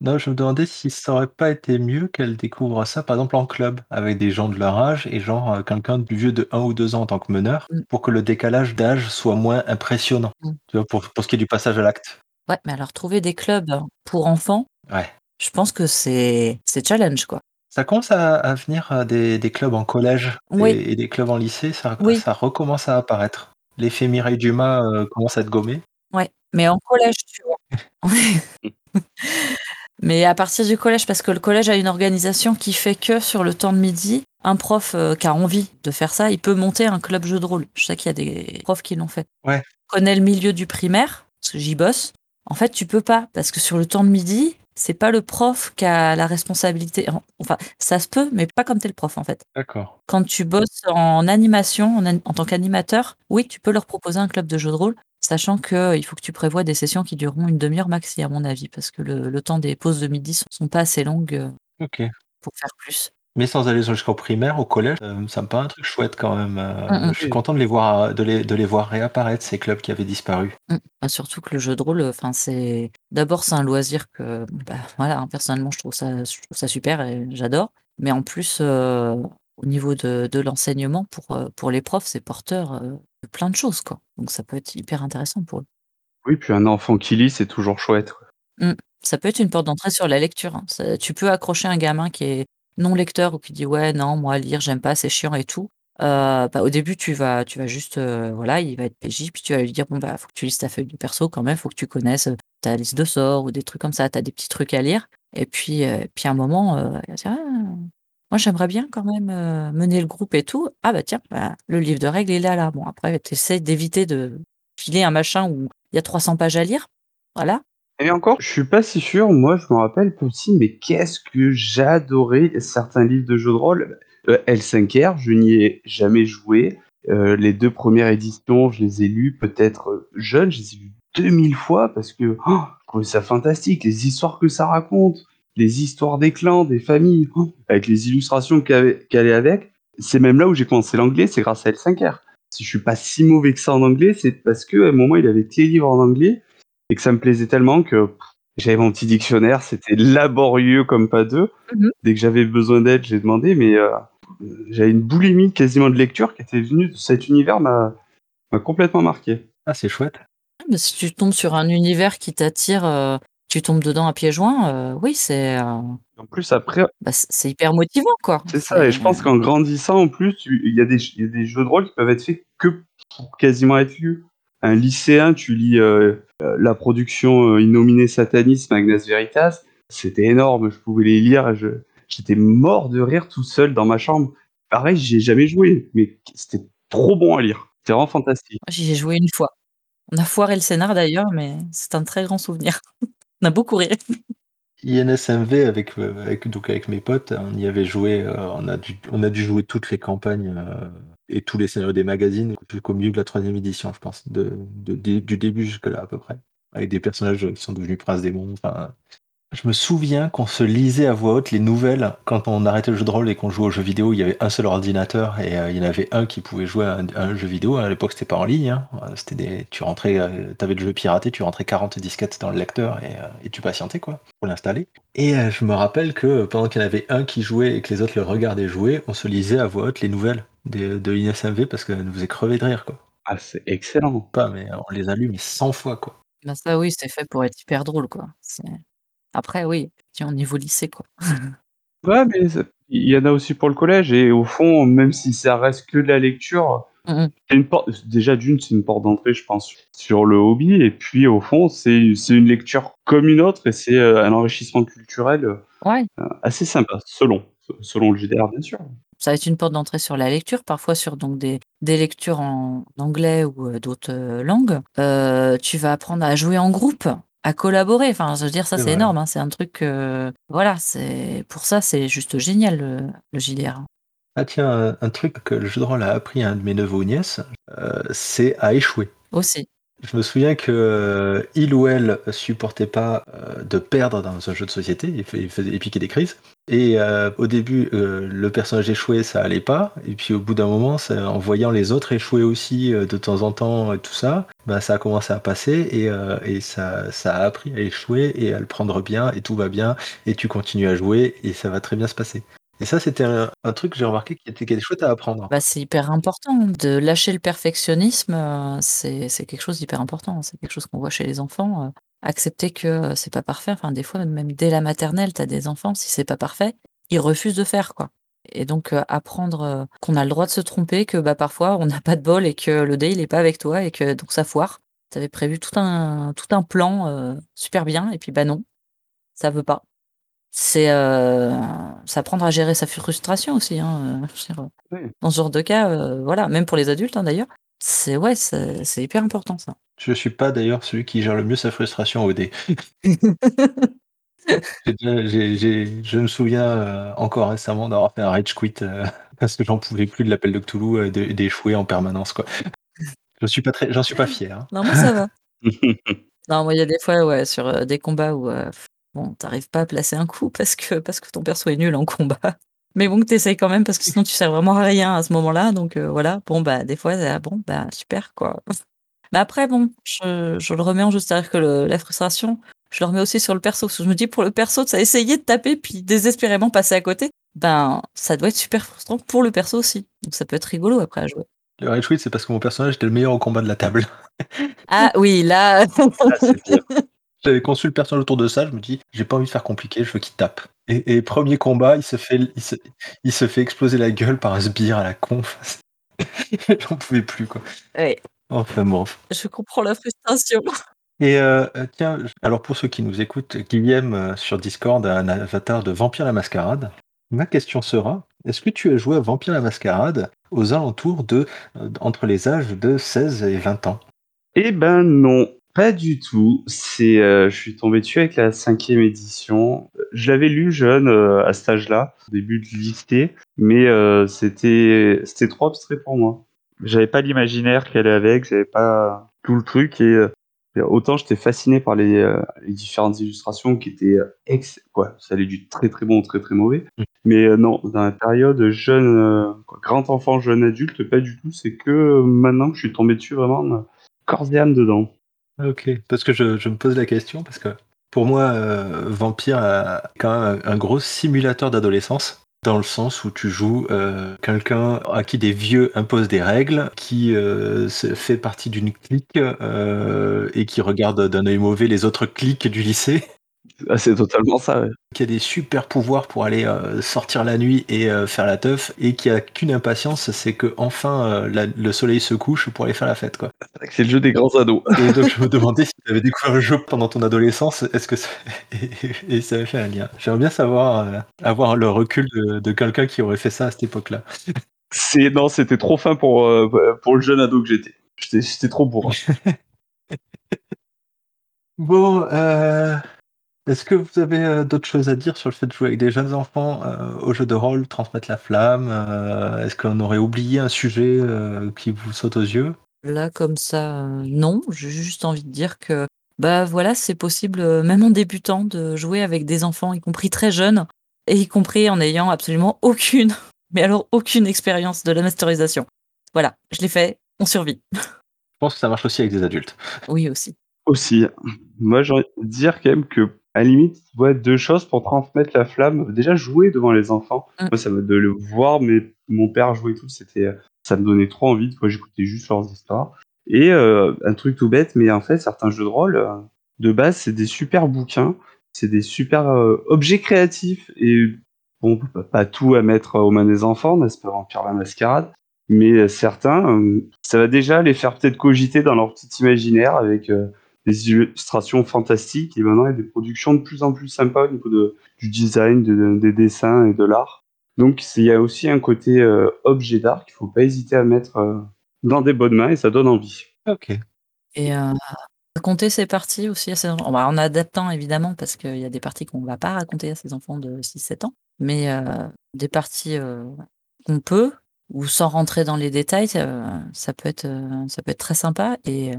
Non, je me demandais si ça aurait pas été mieux qu'elle découvre ça, par exemple, en club, avec des gens de leur âge et genre, heu, quelqu'un de plus vieux de 1 ou 2 ans en tant que meneur, Mm. pour que le décalage d'âge soit moins impressionnant. Mm. Tu vois? Pour pour ce qui est du passage à l'acte. Ouais, mais alors trouver des clubs pour enfants, Ouais. je pense que c'est c'est challenge, quoi. Ça commence à à venir, heu, des des clubs en collège Oui. et et des clubs en lycée, ça Oui. ça recommence à apparaître. L'effet Mireille Dumas, heu, commence à être gommé. Ouais, mais en collège, tu vois? Mais à partir du collège, parce que le collège a une organisation qui fait que sur le temps de midi, un prof, heu, qui a envie de faire ça, il peut monter un club jeu de rôle. Je sais qu'il y a des profs qui l'ont fait. Ouais. Connais le milieu du primaire, parce que j'y bosse. En fait, tu peux pas, parce que sur le temps de midi, c'est pas le prof qui a la responsabilité. En enfin, ça se peut, mais pas comme tu es le prof, en fait. D'accord. Quand tu bosses en animation, en an en tant qu'animateur, oui, tu peux leur proposer un club de jeu de rôle, sachant qu'il faut que tu prévois des sessions qui dureront 1/2 heure maxi, à mon avis, parce que le le temps des pauses de midi sont sont pas assez longues, OK. pour faire plus. Mais sans aller jusqu'au primaire, au collège, heu, ça me paraît un truc chouette quand même, Mmh heu, mh. je suis content de les voir de les de les voir réapparaître ces clubs qui avaient disparu. Mmh. Bah, surtout que le jeu de rôle, enfin, c'est d'abord, c'est un loisir que, bah, voilà, hein, personnellement, je trouve ça je trouve ça super et j'adore. Mais en plus, heu, au niveau de de l'enseignement pour, heu, pour les profs, c'est porteur, heu, de plein de choses, quoi. Donc ça peut être hyper intéressant pour eux. Oui, puis un enfant qui lit, c'est toujours chouette. Mmh. Ça peut être une porte d'entrée sur la lecture, hein. Ça tu peux accrocher un gamin qui est non lecteur ou qui dit: «Ouais, non, moi lire, j'aime pas, c'est chiant et tout». Heu, bah, au début, tu vas tu vas juste, heu, voilà, il va être PJ, puis tu vas lui dire: «Bon, bah, faut que tu lises ta feuille de perso quand même, faut que tu connaisses, heu, ta liste de sorts ou des trucs comme ça, tu as des petits trucs à lire» et puis, heu, puis à un moment, heu, il va dire: «Ah, moi j'aimerais bien quand même, heu, mener le groupe et tout. Ah bah, tiens, bah, le livre de règles, il est là». Bon après, tu essaies d'éviter de filer un machin où il y a 300 pages à lire, voilà. Et encore, je suis pas si sûr, moi je me rappelle petit, mais qu'est-ce que j'adorais certains livres de jeux de rôle. Heu, L5R, je n'y ai jamais joué. Heu, les 2 premières éditions, je les ai lues peut-être, heu, jeune, je les ai lues 2000 fois parce que, je trouvais ça fantastique, les histoires que ça raconte, les histoires des clans, des familles, avec les illustrations qui allaient avec. C'est même là où j'ai commencé l'anglais, c'est grâce à L5R. Si je suis pas si mauvais que ça en anglais, c'est parce qu'à un moment, il avait que les livres en anglais et que ça me plaisait tellement que j'avais mon petit dictionnaire, c'était laborieux comme pas deux. Mmh mh. Dès que j'avais besoin d'aide, j'ai demandé, mais j'avais une boulimie quasiment de lecture qui était venue de cet univers m'a complètement marqué. Ah, c'est chouette. Ah, bah, si tu tombes sur un univers qui t'attire, heu, tu tombes dedans à pieds joints, heu, oui, c'est, heu En plus après bah, c'est hyper motivant, quoi. C'est ça et je pense qu'en grandissant en plus, il y a des j il y a des jeux de rôle qui peuvent être faits que pour quasiment être lus. Un lycéen, tu lis, la production, Innominé Satanis, Magnus Veritas, c'était énorme, je pouvais les lire je j'étais mort de rire tout seul dans ma chambre. Pareil, j'y ai jamais joué, mais c'était trop bon à lire. C'était vraiment fantastique. J'y ai joué 1 fois. On a foiré le scénar d'ailleurs, mais c'est un très grand souvenir. On a beaucoup ri. INSMV avec, heu, avec donc avec mes potes, on y avait joué, heu, on a dû on a dû jouer toutes les campagnes, heu et tous les scénarios des magazines jusqu'au milieu de la 3e édition, je pense, de du début jusque-là à peu près. Avec des personnages, qui sont devenus princes démons, enfin je me souviens qu'on se lisait à voix haute les nouvelles quand on arrêtait le jeu de rôle et qu'on jouait aux jeux vidéo, il y avait un seul ordinateur et heu, il y en avait un qui pouvait jouer à un à un jeu vidéo. À l'époque, c'était pas en ligne, hein, heu, c'était des tu rentrais, heu, tu avais le jeu piraté, tu rentrais 40 disquettes dans le lecteur et tu patientais quoi, pour l'installer et je me rappelle que pendant qu'il y en avait un qui jouait et que les autres le regardaient jouer, on se lisait à voix haute les nouvelles de de INSMV parce qu'elles nous faisaient crever de rire, quoi. Ah, c'est excellent. Pas mais on les a lus mais 100 fois, quoi. Bah, ça oui, c'est fait pour être hyper drôle, quoi. C'est après oui, effectivement niveau lycée, quoi. Ouais, mais ça il y en a aussi pour le collège et au fond, même si ça reste que de la lecture, Mmh une porte déjà d'une, c'est une porte d'entrée, je pense, sur le hobby et puis au fond, c'est c'est une lecture comme une autre et c'est, heu, un enrichissement culturel, heu Ouais. assez sympa, selon selon le JDR, bien sûr. Ça va être une porte d'entrée sur la lecture, parfois sur donc des des lectures en anglais ou heu, d'autres, langues. Tu vas apprendre à jouer en groupe, à collaborer, enfin, je veux dire ça C'est énorme, hein, c'est un truc, heu, voilà, c'est pour ça, c'est juste génial le le JDR. Ah tiens, heu, un truc que le jeu de rôle a appris à un de mes neveux ou nièces, heu, c'est à échouer. Aussi. Je me souviens que il ou elle supportait pas, de perdre dans un jeu de société, il faisait il piquait des crises et heu, au début, heu, le personnage échouait, ça allait pas et puis au bout d'un moment, ça en voyant les autres échouer aussi, heu, de temps en temps tout ça, bah, ça a commencé à passer et ça ça a appris à échouer et à le prendre bien et tout va bien et tu continues à jouer et ça va très bien se passer et ça, c'était un truc que j'ai remarqué qui était était chouette à apprendre. Bah, c'est hyper important de lâcher le perfectionnisme, c'est quelque chose d'hyper important. C'est quelque chose qu'on voit chez les enfants, accepter que c'est pas parfait. Enfin, des fois, même dès la maternelle, tu as des enfants, si c'est pas parfait, ils refusent de faire, quoi. Et donc, apprendre qu'on a le droit de se tromper, que bah, parfois on n'a pas de bol et que le dé il est pas avec toi et que donc ça foire. Tu avais prévu tout un, tout un plan super bien et puis bah non, ça veut pas. C'est apprendre à gérer sa frustration aussi. Hein, Dans ce genre de cas, voilà, même pour les adultes hein, d'ailleurs, c'est ouais, c'est hyper important ça. Je suis pas d'ailleurs celui qui gère le mieux sa frustration au dé. je me souviens encore récemment d'avoir fait un rage quit parce que j'en pouvais plus de l'appel de Cthulhu et d'échouer en permanence quoi. Je suis pas très, j'en suis pas fier. Hein. Non, moi ça va. non, moi il y a des fois ouais sur des combats où bon, t'arrives pas à placer un coup parce que parce que ton perso est nul en combat. Mais bon, t'essayes quand même parce que sinon tu sers vraiment à rien à ce moment-là. Donc voilà, bon bah des fois, bon bah super quoi. Mais après bon, je, je le remets en jeu, c'est-à-dire que la frustration, je le remets aussi sur le perso. Parce que je me dis, pour le perso, ça a essayé de taper puis désespérément passer à côté, ben, ça doit être super frustrant pour le perso aussi. Donc ça peut être rigolo après à jouer. Le rage quit, c'est parce que mon personnage était le meilleur au combat de la table. Ah oui, là. J'avais conçu le personnage autour de ça, je me dis, j'ai pas envie de faire compliqué, je veux qu'il tape. Et, premier combat, il se, fait, il, se, fait exploser la gueule par un sbire à la conf. J'en pouvais plus, quoi. Oui. Enfin bon. Je comprends la frustration. Et euh, euh, tiens, alors pour ceux qui nous écoutent, Guillaume euh, sur Discord a un avatar de Vampire la Mascarade. Ma question sera, est-ce que tu as joué à Vampire la Mascarade aux alentours de, entre les âges de 16 et 20 ans? Eh ben non, pas du tout. C'est, je suis tombé dessus avec la cinquième édition. Je l'avais lu jeune à cet âge-là, au début de lycée, mais c'était, c'était trop abstrait pour moi. J'avais pas l'imaginaire qu'elle avait avec, j'avais pas tout le truc et Autant j'étais fasciné par les, euh, les, différentes illustrations qui étaient euh, ex quoi, ça allait du très très bon au très très mauvais. Mm. Mais euh, non, dans la période jeune, grand enfant, jeune adulte, pas du tout. C'est que maintenant que je suis tombé dessus vraiment corps et âme dedans. Ok, parce que je, me pose la question parce que pour moi, Vampire a quand même un gros simulateur d'adolescence dans le sens où tu joues euh, quelqu'un à qui des vieux imposent des règles, qui euh, fait partie d'une clique euh, et qui regarde d'un œil mauvais les autres cliques du lycée. Ah, c'est totalement ça. Ouais. Qui a des super pouvoirs pour aller euh, sortir la nuit et euh, faire la teuf, et qui a qu'une impatience, c'est que enfin euh, le soleil se couche pour aller faire la fête. quoi. C'est le jeu des grands ados. Et donc je me demandais si tu avais découvert le jeu pendant ton adolescence, est-ce que ça... et, ça avait fait un lien? J'aimerais bien savoir, avoir le recul de, quelqu'un qui aurait fait ça à cette époque-là. C'est non, c'était trop fin pour pour le jeune ado que j'étais. J'étais trop bourrin. bon, euh, est-ce que vous avez euh, d'autres choses à dire sur le fait de jouer avec des jeunes enfants euh, au jeu de rôle, transmettre la flamme euh, Est-ce qu'on aurait oublié un sujet qui vous saute aux yeux? Là, comme ça, non. J'ai juste envie de dire que, bah voilà, c'est possible, même en débutant, de jouer avec des enfants, y compris très jeunes, et y compris en ayant absolument aucune, mais alors aucune expérience de la masterisation. Voilà, je l'ai fait, on survit. Je pense que ça marche aussi avec des adultes. Oui, aussi. Aussi. Moi, j'ai envie de dire quand même que à la limite, ouais, deux choses pour transmettre la flamme. Déjà, jouer devant les enfants. Mm. Moi, ça me de le voir, mais mon père jouer tout, c'était, ça me donnait trop envie. Moi, j'écoutais juste leurs histoires. Et euh, un truc tout bête, mais en fait, certains jeux de rôle, euh, de base, c'est des super bouquins, c'est des super euh, objets créatifs. Et bon, pas tout à mettre aux mains des enfants, n'est-ce pas, Vampire la Mascarade. Mais certains, ça va déjà les faire peut-être cogiter dans leur petit imaginaire avec des illustrations fantastiques et maintenant il y a des productions de plus en plus sympas au niveau de, du design, des dessins et de l'art. Donc il y a aussi un côté euh, objet d'art qu'il faut pas hésiter à mettre euh, dans des bonnes mains et ça donne envie. Ok. Et euh, raconter ces parties aussi à ces enfants, en adaptant évidemment parce qu'il y a des parties qu'on ne va pas raconter à ces enfants de 6-7 ans, mais des parties qu'on peut ou sans rentrer dans les détails, ça peut être ça peut être très sympa et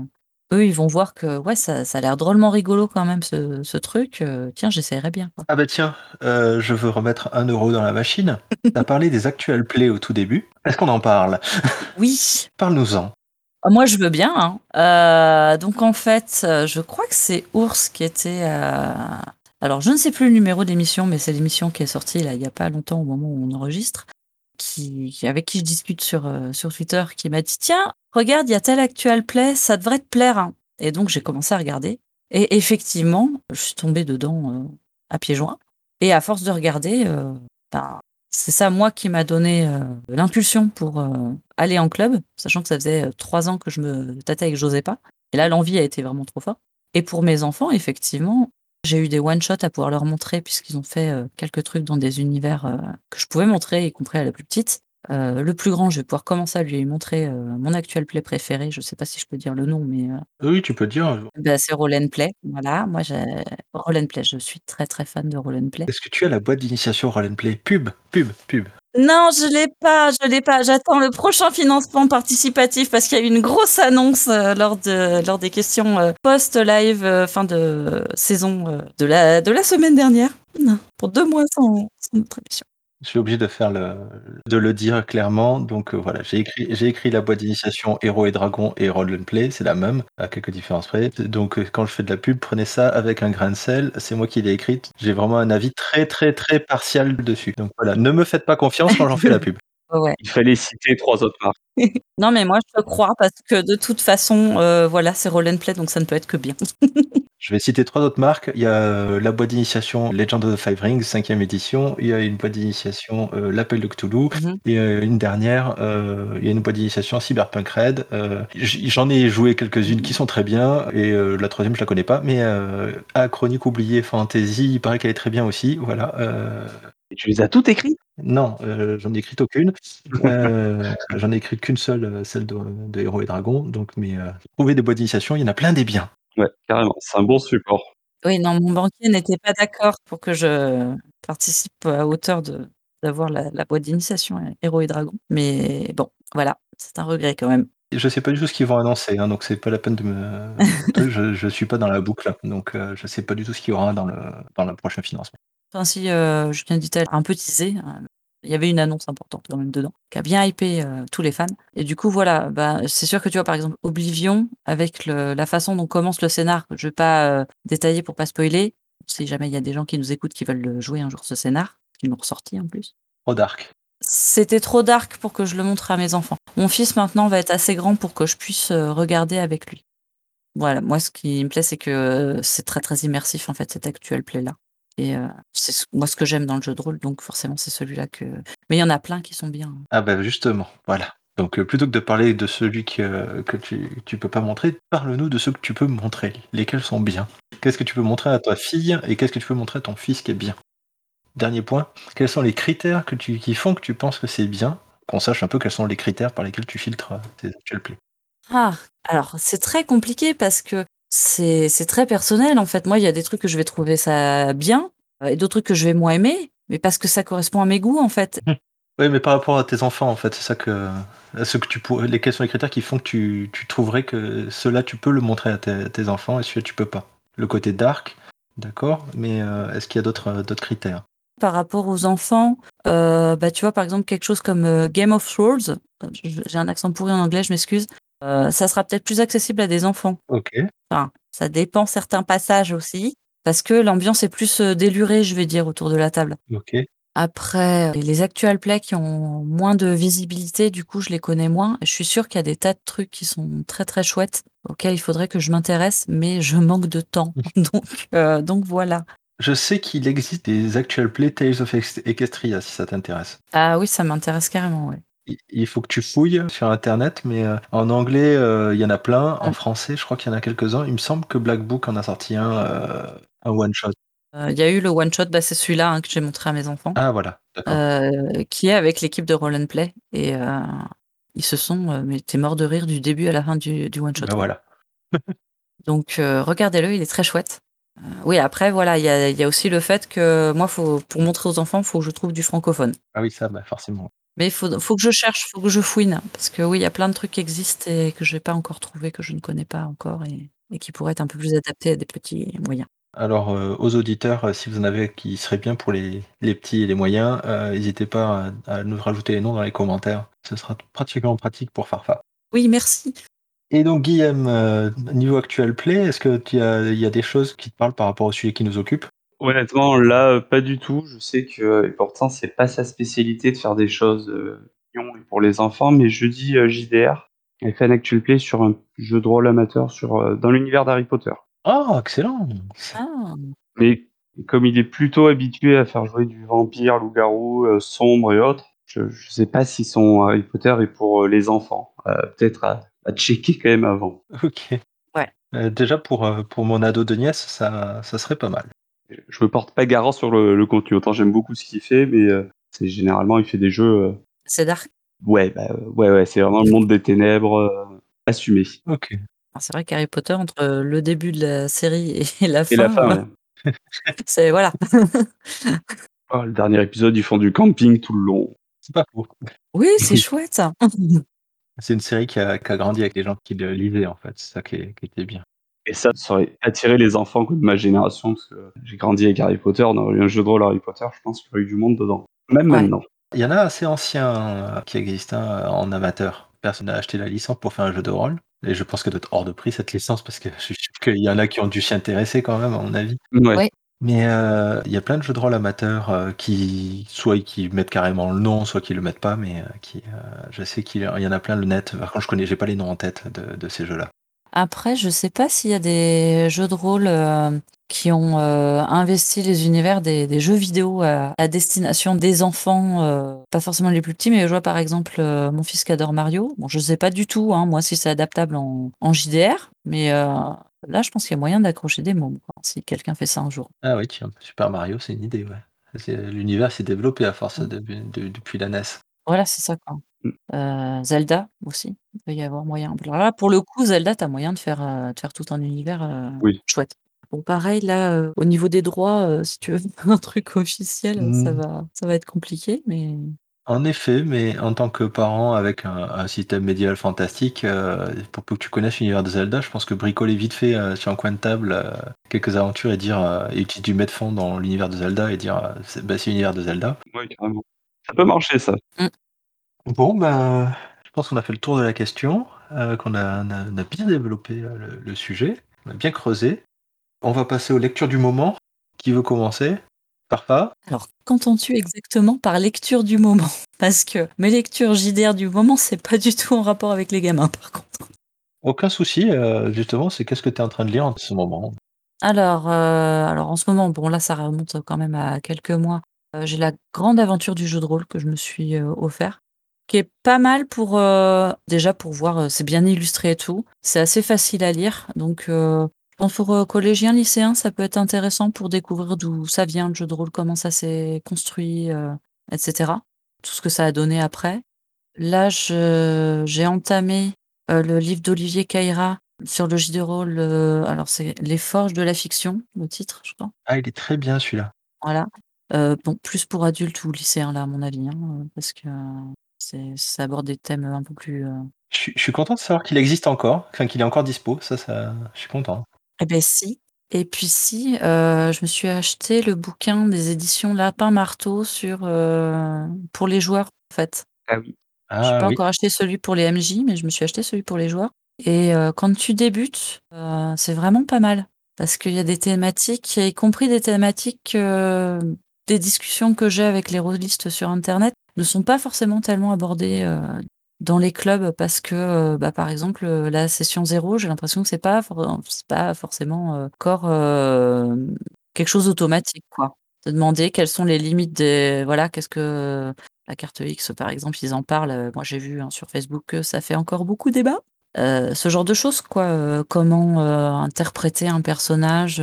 eux, ils vont voir que ouais, ça, ça a l'air drôlement rigolo quand même ce, ce truc. Euh, tiens, j'essaierai bien. Ah bah tiens, euh, je veux remettre un euro dans la machine. Tu as parlé des actuels plays au tout début. Est-ce qu'on en parle? Oui. Parle-nous-en. Ah, moi, je veux bien. Hein. Euh, donc en fait, je crois que c'est Ours qui était. Alors, je ne sais plus le numéro d'émission, mais c'est l'émission qui est sortie là il n'y a pas longtemps au moment où on enregistre. Qui, avec qui je discute sur, sur Twitter, qui m'a dit Tiens, regarde, il y a tel actual play, ça devrait te plaire. Hein. Et donc j'ai commencé à regarder. Et effectivement, je suis tombée dedans euh, à pieds joints. Et à force de regarder, euh, ben, c'est ça, moi, qui m'a donné euh, l'impulsion pour euh, aller en club, sachant que ça faisait euh, trois ans que je me tâtais et que j'osais pas. Et là, l'envie a été vraiment trop forte. Et pour mes enfants, effectivement, j'ai eu des one-shots à pouvoir leur montrer, puisqu'ils ont fait euh, quelques trucs dans des univers euh, que je pouvais montrer, y compris à la plus petite. Euh, le plus grand, je vais pouvoir commencer à lui montrer mon actuel play préféré. Je sais pas si je peux dire le nom, mais euh, Oui, tu peux dire. bah, c'est Roll and Play. Voilà, moi, j'ai Roll and Play. Je suis très très fan de Roll and Play. Est-ce que tu as la boîte d'initiation Roll and Play? Pub, pub, pub. Non, je l'ai pas, je l'ai pas. J'attends le prochain financement participatif parce qu'il y a eu une grosse annonce euh, lors de lors des questions euh, post-live euh, fin de saison de la de la semaine dernière. Non, pour deux mois sans, sans émission. Je suis obligé de faire le, de le dire clairement. Donc euh, voilà, j'ai écrit, j'ai écrit la boîte d'initiation Héros et Dragons et Roll and Play, c'est la même, à quelques différences près. Donc euh, quand je fais de la pub, prenez ça avec un grain de sel. C'est moi qui l'ai écrite. J'ai vraiment un avis très très très partial dessus. Donc voilà, ne me faites pas confiance quand j'en fais la pub. Ouais. Il fallait citer trois autres marques. Non, mais moi je te crois parce que de toute façon, euh, voilà, c'est Roll and Play, donc ça ne peut être que bien. Je vais citer trois autres marques. Il y a euh, la boîte d'initiation Legend of the Five Rings, cinquième édition. Il y a une boîte d'initiation euh, L'Appel de Cthulhu. Mhm. Et euh, une dernière, euh, il y a une boîte d'initiation Cyberpunk Red. Euh, J'en ai joué quelques-unes qui sont très bien. Et euh, la troisième, je la connais pas. Mais euh, à Chronique oubliée Fantasy, il paraît qu'elle est très bien aussi. Voilà. Euh, Et tu les as toutes écrites? Non, euh, j'en ai écrit aucune. Euh, j'en ai écrit qu'une seule, celle de, de Héros et Dragons. Donc, mais euh, trouver des boîtes d'initiation, il y en a plein des biens. Ouais, carrément. C'est un bon support. Oui, non, mon banquier n'était pas d'accord pour que je participe à hauteur de d'avoir la, la boîte d'initiation euh, Héros et Dragons. Mais bon, voilà, c'est un regret quand même. Je sais pas du tout ce qu'ils vont annoncer, hein, donc c'est pas la peine de me. je, je suis pas dans la boucle, donc euh, je sais pas du tout ce qu'il y aura dans le dans le prochain financement. Enfin, si euh, Julien Dittel a un peu teasé, euh, il y avait une annonce importante quand même dedans, qui a bien hypé euh, tous les fans. Et du coup, voilà, bah, c'est sûr que tu vois, par exemple, Oblivion, avec le- la façon dont commence le scénar, je vais pas euh, détailler pour pas spoiler, si jamais il y a des gens qui nous écoutent qui veulent le jouer un jour ce scénar, qu'ils m'ont ressorti en plus. Trop dark. C'était trop dark pour que je le montre à mes enfants. Mon fils maintenant va être assez grand pour que je puisse euh, regarder avec lui. Voilà, moi ce qui me plaît c'est que euh, c'est très très immersif en fait cet actuel play là. Et euh, c'est ce- moi ce que j'aime dans le jeu de rôle, donc forcément c'est celui-là que. Mais il y en a plein qui sont bien. Ah bah justement, voilà. Donc euh, plutôt que de parler de celui que, que tu, tu peux pas montrer, parle-nous de ceux que tu peux montrer. Lesquels sont bien? Qu'est-ce que tu peux montrer à ta fille et qu'est-ce que tu peux montrer à ton fils qui est bien? Dernier point, quels sont les critères que tu, qui font que tu penses que c'est bien? Qu'on sache un peu quels sont les critères par lesquels tu filtres euh, tes actuels plays. Ah, alors c'est très compliqué parce que c'est c'est très personnel en fait. Moi il y a des trucs que je vais trouver ça bien euh, et d'autres trucs que je vais moins aimer, mais parce que ça correspond à mes goûts en fait. Oui, mais par rapport à tes enfants, en fait, c'est ça que. ce que tu pourrais, les, quels sont les critères qui font que tu, tu trouverais que cela, tu peux le montrer à tes, tes enfants et celui-là, tu peux pas Le côté dark, d'accord, mais euh, est-ce qu'il y a d'autres euh, d'autres critères? Par rapport aux enfants, euh, bah, tu vois, par exemple, quelque chose comme euh, Game of Thrones, j'ai un accent pourri en anglais, je m'excuse, euh, ça sera peut-être plus accessible à des enfants. Ok. Enfin, ça dépend certains passages aussi, parce que l'ambiance est plus euh, délurée, je vais dire, autour de la table. Ok. Après, euh, les actual plays qui ont moins de visibilité, du coup, je les connais moins. Je suis sûre qu'il y a des tas de trucs qui sont très très chouettes, auxquels il faudrait que je m'intéresse, mais je manque de temps. donc, euh, donc voilà. Je sais qu'il existe des actual play Tales of Equestria, si ça t'intéresse. Ah oui, ça m'intéresse carrément, ouais. Il- faut que tu fouilles sur internet, mais euh, en anglais, euh, il y en a plein. En Mm. français, je crois qu'il y en a quelques-uns. Il me semble que Black Book en a sorti un, euh, un one shot. Euh, Il y a eu le one shot, bah, c'est celui-là hein, que j'ai montré à mes enfants, Ah voilà, qui est avec l'équipe de Roll and Play. Et ils se sont, mais t'es mort de rire du début à la fin du, du one shot. Ben voilà. Donc regardez-le, il est très chouette. Oui, après voilà, il y a, il y a aussi le fait que moi, faut, pour montrer aux enfants, il faut que je trouve du francophone. Ah oui, ça, bah, forcément. Mais il faut, faut que je cherche, faut que je fouine, parce que oui, il y a plein de trucs qui existent et que je n'ai pas encore trouvé, que je ne connais pas encore et, et qui pourraient être un peu plus adaptés à des petits moyens. Alors, euh, aux auditeurs, euh, si vous en avez qui seraient bien pour les, les petits et les moyens, euh, n'hésitez pas à, à nous rajouter les noms dans les commentaires. Ce sera pratiquement pratique pour Farfa. Oui, merci. Et donc, Guillaume, niveau actuel play, est-ce qu'il y y a des choses qui te parlent par rapport au sujet qui nous occupe? Honnêtement, là, euh, pas du tout. Je sais que, euh, et pourtant, c'est pas sa spécialité de faire des choses euh, mignons et pour les enfants, mais jeudi, euh, JDR a fait un actual play sur un jeu de rôle amateur sur, euh, dans l'univers d'Harry Potter. Oh, excellent! Ah! Mais comme il est plutôt habitué à faire jouer du vampire, loup-garou, sombre et autres, je je sais pas si son Harry Potter est pour, les enfants. Peut-être à à checker quand même avant. OK. Ouais. Déjà pour, mon ado de nièce, ça ça serait pas mal. Je me porte pas garant sur le le contenu. Autant j'aime beaucoup ce qu'il fait, mais heu, c'est généralement il fait des jeux, heu C'est dark? ouais, bah, heu, ouais, ouais, c'est vraiment le monde des ténèbres, assumé. OK. Alors c'est vrai qu'Harry Potter entre, le début de la série et la Et la fin, fin, heu, ouais. c'est voilà. Oh, le dernier épisode, ils font du camping tout le long. C'est pas faux. Oui, c'est chouette ça. C'est une série qui a qui a grandi avec les gens qui le lisaient, en fait. C'est ça qui est qui était bien. Et ça, ça aurait attiré les enfants de ma génération parce que j'ai grandi avec Harry Potter, on aurait eu un jeu de rôle Harry Potter, je pense qu'il y aurait eu du monde dedans. Même Ouais. maintenant. Il y en a assez anciens, heu, qui existent, hein, en amateur. Personne n'a acheté la licence pour faire un jeu de rôle et je pense qu'elle doit être hors de prix cette licence parce que je suis sûr qu'il y en a qui ont dû s'y intéresser quand même à mon avis. Ouais. Ouais. Mais heu, il y a plein de jeux de rôle amateurs, heu, qui soit qui mettent carrément le nom, soit qui le mettent pas, mais qui, je sais qu'il y en a plein le net. Par contre, je connais j'ai pas les noms en tête de de ces jeux-là. Après, je sais pas s'il y a des jeux de rôle, heu, qui ont, heu, investi les univers des des jeux vidéo à à destination des enfants, heu, pas forcément les plus petits, mais je vois par exemple, mon fils qui adore Mario. Bon, je sais pas du tout, hein, moi, si c'est adaptable en en JDR, mais là, je pense qu'il y a moyen d'accrocher des mômes, quoi, si quelqu'un fait ça un jour. Ah oui, tiens, Super Mario, c'est une idée, ouais. L'univers s'est développé à force Mmh. de de depuis la NES. Voilà, c'est ça, quoi. Mmh. Heu, Zelda aussi, il peut y avoir moyen. Alors là, pour le coup, Zelda, tu as moyen de faire, heu, de faire tout un univers, heu, Oui. chouette. Bon, pareil, là, heu, au niveau des droits, heu, si tu veux faire un truc officiel, heu, ça Mmh. va ça va être compliqué, mais En effet, mais en tant que parent avec un un système médiéval fantastique, heu, pour peu que tu connaisses l'univers de Zelda, je pense que bricoler vite fait, heu, sur un coin de table, heu, quelques aventures et dire, heu et utiliser du metfond dans l'univers de Zelda et dire, heu, c'est bah, c'est l'univers de Zelda. Ouais, carrément. Ça peut marcher ça. Mmh. Bon, ben, je pense qu'on a fait le tour de la question, heu, qu'on a on a on a bien développé, heu, le le sujet, on a bien creusé. On va passer aux lectures du moment. Qui veut commencer? Parfa? alors, qu'entends-tu exactement par lecture du moment? Parce que mes lectures JDR du moment, c'est pas du tout en rapport avec les gamins, par contre. Aucun souci, heu, justement, c'est qu'est-ce que tu es en train de lire en ce moment? Alors, en ce moment, bon là, ça remonte quand même à quelques mois. J'ai la grande aventure du jeu de rôle que je me suis, offert, qui est pas mal pour, heu, déjà pour voir, heu, c'est bien illustré et tout. C'est assez facile à lire, donc pense pour, collégiens, lycéens, ça peut être intéressant pour découvrir d'où ça vient le jeu de rôle, comment ça s'est construit, heu, et cetera. Tout ce que ça a donné après. Là, j'ai entamé, le livre d'Olivier Caïra sur le jeu de rôle, alors c'est Les Forges de la fiction, le titre, je crois. Ah, il est très bien celui-là. Voilà. Bon, plus pour adultes ou lycéens là, à mon avis, hein, parce que c'est ça aborde des thèmes, un peu plus, heu Je suis je suis content de savoir qu'il existe encore, enfin qu'il est encore dispo, ça ça je suis content. et beh, si et puis si, heu, je me suis acheté le bouquin des éditions Lapin Marteau sur, heu, pour les joueurs, en fait. Ah oui. J'ai Ah pas oui. encore acheté celui pour les MJ, mais je me suis acheté celui pour les joueurs et heu, quand tu débutes, heu, c'est vraiment pas mal parce qu'il y a des thématiques, y compris des thématiques, heu, des discussions que j'ai avec les rôlistes sur internet ne sont pas forcément tellement abordées, heu, dans les clubs parce que, heu, bah, par exemple, heu, la session 0, j'ai l'impression que c'est pas pas forcément, encore, quelque chose d'automatique, quoi. De demander quelles sont les limites des voilà, qu'est-ce que la carte X, par exemple, ils en parlent, moi j'ai vu, hein, sur Facebook que ça fait encore beaucoup débat. Ce genre de choses quoi, comment, interpréter un personnage,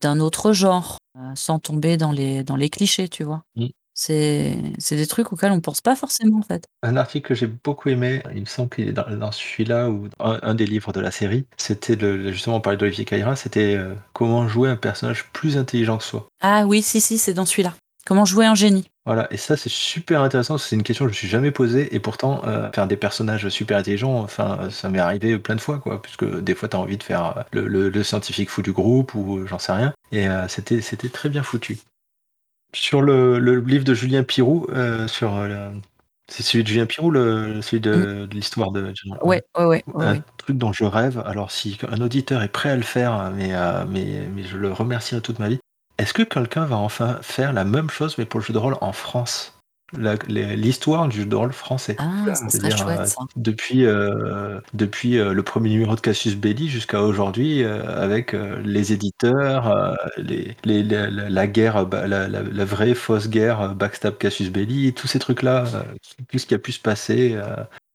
d'un autre genre, sans tomber dans les dans les clichés, tu vois? Mmh. C'est c'est des trucs auxquels on pense pas forcément, en fait. Un article que j'ai beaucoup aimé, il me semble qu'il est dans dans celui-là ou un un des livres de la série, c'était le justement on parlait d'Olivier Caïra, c'était, heu, comment jouer un personnage plus intelligent que soi. Ah oui, si, si, c'est dans celui-là. Comment jouer un génie. Voilà et ça c'est super intéressant, parce que c'est une question que je me suis jamais posée et pourtant, heu, faire des personnages super intelligents, enfin, ça m'est arrivé plein de fois quoi, puisque des fois tu as envie de faire, heu, le le le scientifique fou du groupe ou j'en sais rien et c'était très bien foutu. Sur le le livre de Julien Piroux, heu, sur, le c'est celui de Julien Piroux, le celui de de l'histoire de Ouais, ouais, ouais, ouais, un ouais. truc dont je rêve, alors si un auditeur est prêt à le faire, mais heu, mais mais je le remercierai toute ma vie. Est-ce que quelqu'un va enfin faire la même chose, mais pour le jeu de rôle en France? L'histoire du jeu de rôle français. Ah, ça chouette euh, ça. depuis, euh, depuis euh, le premier numéro de Cassius Belli jusqu'à aujourd'hui, euh, avec les éditeurs, les, les- la, guerre, bah, la, la- la vraie fausse guerre, backstab Cassius Belli, tous ces trucs-là, tout ce qui a pu se passer.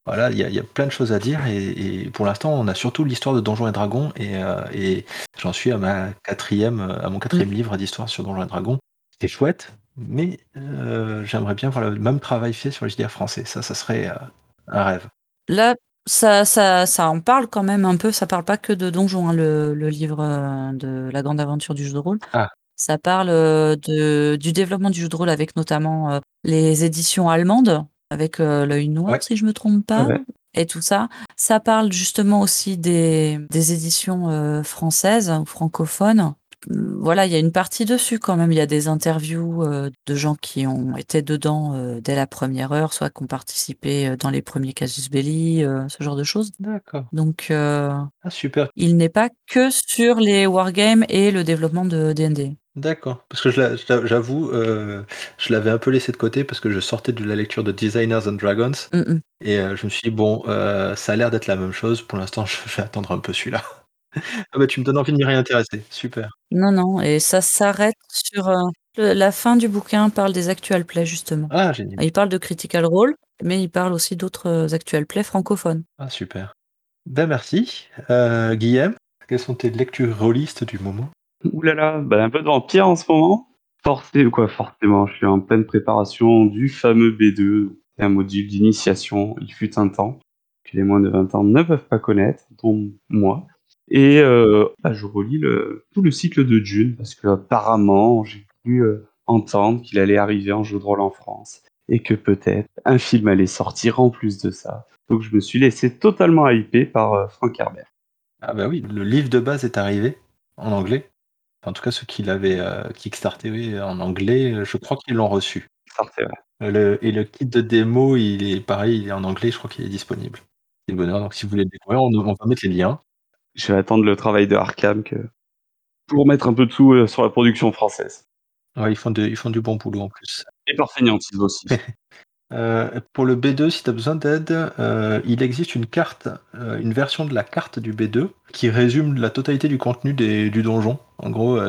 voilà, il y a, il y a plein de choses à dire et, et pour l'instant, on a surtout l'histoire de Donjons et Dragons et, et j'en suis à ma quatrième, à mon quatrième livre d'histoire sur Donjons et Dragons. C'est chouette, mais euh, j'aimerais bien voir le même travail fait sur les JDR français. Ça, ça serait euh, un rêve. Là, ça, ça, ça en parle quand même un peu. Ça parle pas que de donjons, hein, le, le livre euh, de la grande aventure du jeu de rôle. Ah. Ça parle de, du développement du jeu de rôle avec notamment les éditions allemandes, avec l'œil noir, Ouais. si je me trompe pas, Ouais. et tout ça. Ça parle justement aussi des, des éditions françaises ou francophones. Voilà, il y a une partie dessus quand même. Il y a des interviews euh, de gens qui ont été dedans euh, dès la première heure, soit qui ont participé euh, dans les premiers casus belli, euh, ce genre de choses. D'accord. Donc, Ah, super. il n'est pas que sur les wargames et le développement de D&D. D'accord. Parce que j'avoue, euh, je l'avais un peu laissé de côté parce que je sortais de la lecture de Designers and Dragons Mm, mm. et euh, je me suis dit, bon, euh, ça a l'air d'être la même chose. Pour l'instant, je vais attendre un peu celui-là. Ah bah, tu me donnes envie de m'y réintéresser. Super. Non, non, et ça s'arrête sur euh, le- la fin du bouquin. Parle des actual plays justement. Ah, génial. Il parle de Critical Role, mais il parle aussi d'autres euh, actual plays francophones. Ah, super. Ben, merci. Euh, Guillaume, quelles sont tes lectures rôlistes du moment? Ouh là là, bah, un peu de vampire en ce moment. Forcé, quoi, forcément, je suis en pleine préparation du fameux B2, un module d'initiation. Il fut un temps que les moins de 20 ans ne peuvent pas connaître, dont moi. Et euh, bah, je relis le, tout le cycle de Dune, parce que apparemment, j'ai pu euh, entendre qu'il allait arriver en jeu de rôle en France, et que peut-être un film allait sortir en plus de ça. Donc je me suis laissé totalement hypé par euh, Frank Herbert. Ah bah oui, le livre de base est arrivé en anglais. En tout cas, ceux qui l'avaient euh, kickstarté oui, en anglais, euh, je crois qu'ils l'ont reçu. Sortez, ouais. Le- et le kit de démo, il est pareil, il est en anglais, je crois qu'il est disponible. C'est le bonheur, donc si vous voulez le découvrir, on, on va mettre les liens. Je vais attendre le travail de Arkham que... pour mettre un peu de sous euh, sur la production française. Ouais, ils, font de- ils font du bon boulot en plus. Et par fainéantise aussi. Euh, pour le B2, si tu as besoin d'aide, euh, il existe une carte, euh, une version de la carte du B2 qui résume la totalité du contenu des- du donjon. En gros,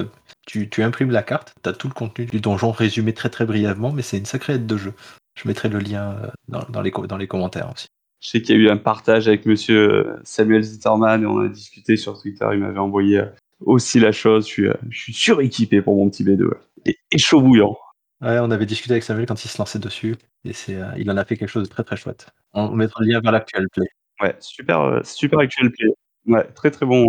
tu, tu imprimes la carte, tu as tout le contenu du donjon résumé très très brièvement, mais c'est une sacrée aide de jeu. Je mettrai le lien dans, dans les, co- dans les commentaires aussi. Je sais qu'il y a eu un partage avec monsieur euh, Samuel Zitterman et on a discuté sur Twitter. Il m'avait envoyé euh, aussi la chose. Je suis, euh, je suis suréquipé pour mon petit B2. ouais. Et, et chaud bouillant. Ouais, on avait discuté avec Samuel quand il se lançait dessus, et c'est, euh, il en a fait quelque chose de très très chouette. On mettra le lien vers l'actuel play. Ouais, super, super actuel play. Ouais, très très bon.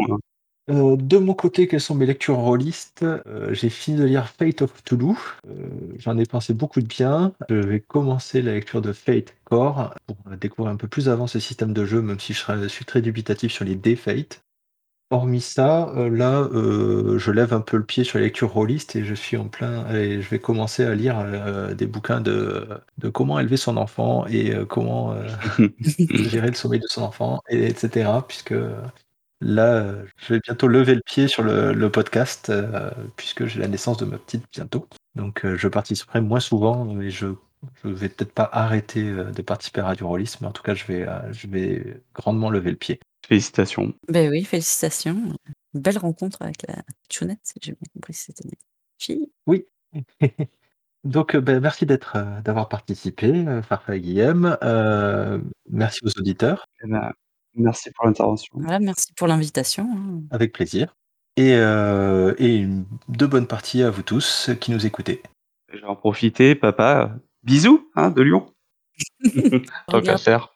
Euh, de mon côté, quelles sont mes lectures rôlistes Euh, J'ai fini de lire Fate of Toulouse. Euh, J'en ai pensé beaucoup de bien. Je vais commencer la lecture de Fate Core pour découvrir un peu plus avant ce système de jeu, même si je, suis très dubitatif sur les dés Fate. Hormis ça, là, je lève un peu le pied sur les lectures rôlistes et je suis en plein. Et je vais commencer à lire des bouquins de, de comment élever son enfant et comment gérer le sommeil de son enfant, et, etc. Puisque là, euh, je vais bientôt lever le pied sur le, le podcast, euh, puisque j'ai la naissance de ma petite bientôt. Donc euh, je participerai moins souvent, mais je je vais peut-être pas arrêter euh, de participer à Radio Rollis, mais en tout cas, je vais, euh, je vais grandement lever le pied. Félicitations. Ben oui, félicitations. Belle rencontre avec la chounette, si j'ai bien compris, c'était une fille. Oui. Donc, ben, merci d'être, d'avoir participé, Farfa et Guillaume. Euh, merci aux auditeurs, Eh ben, merci pour l'intervention. Voilà, merci pour l'invitation. hein. avec plaisir. Et, euh, et une- de bonnes parties à vous tous qui nous écoutez. Je vais en profiter, papa. Bisous, hein, de Lyon. Tant qu'à Regarde. faire.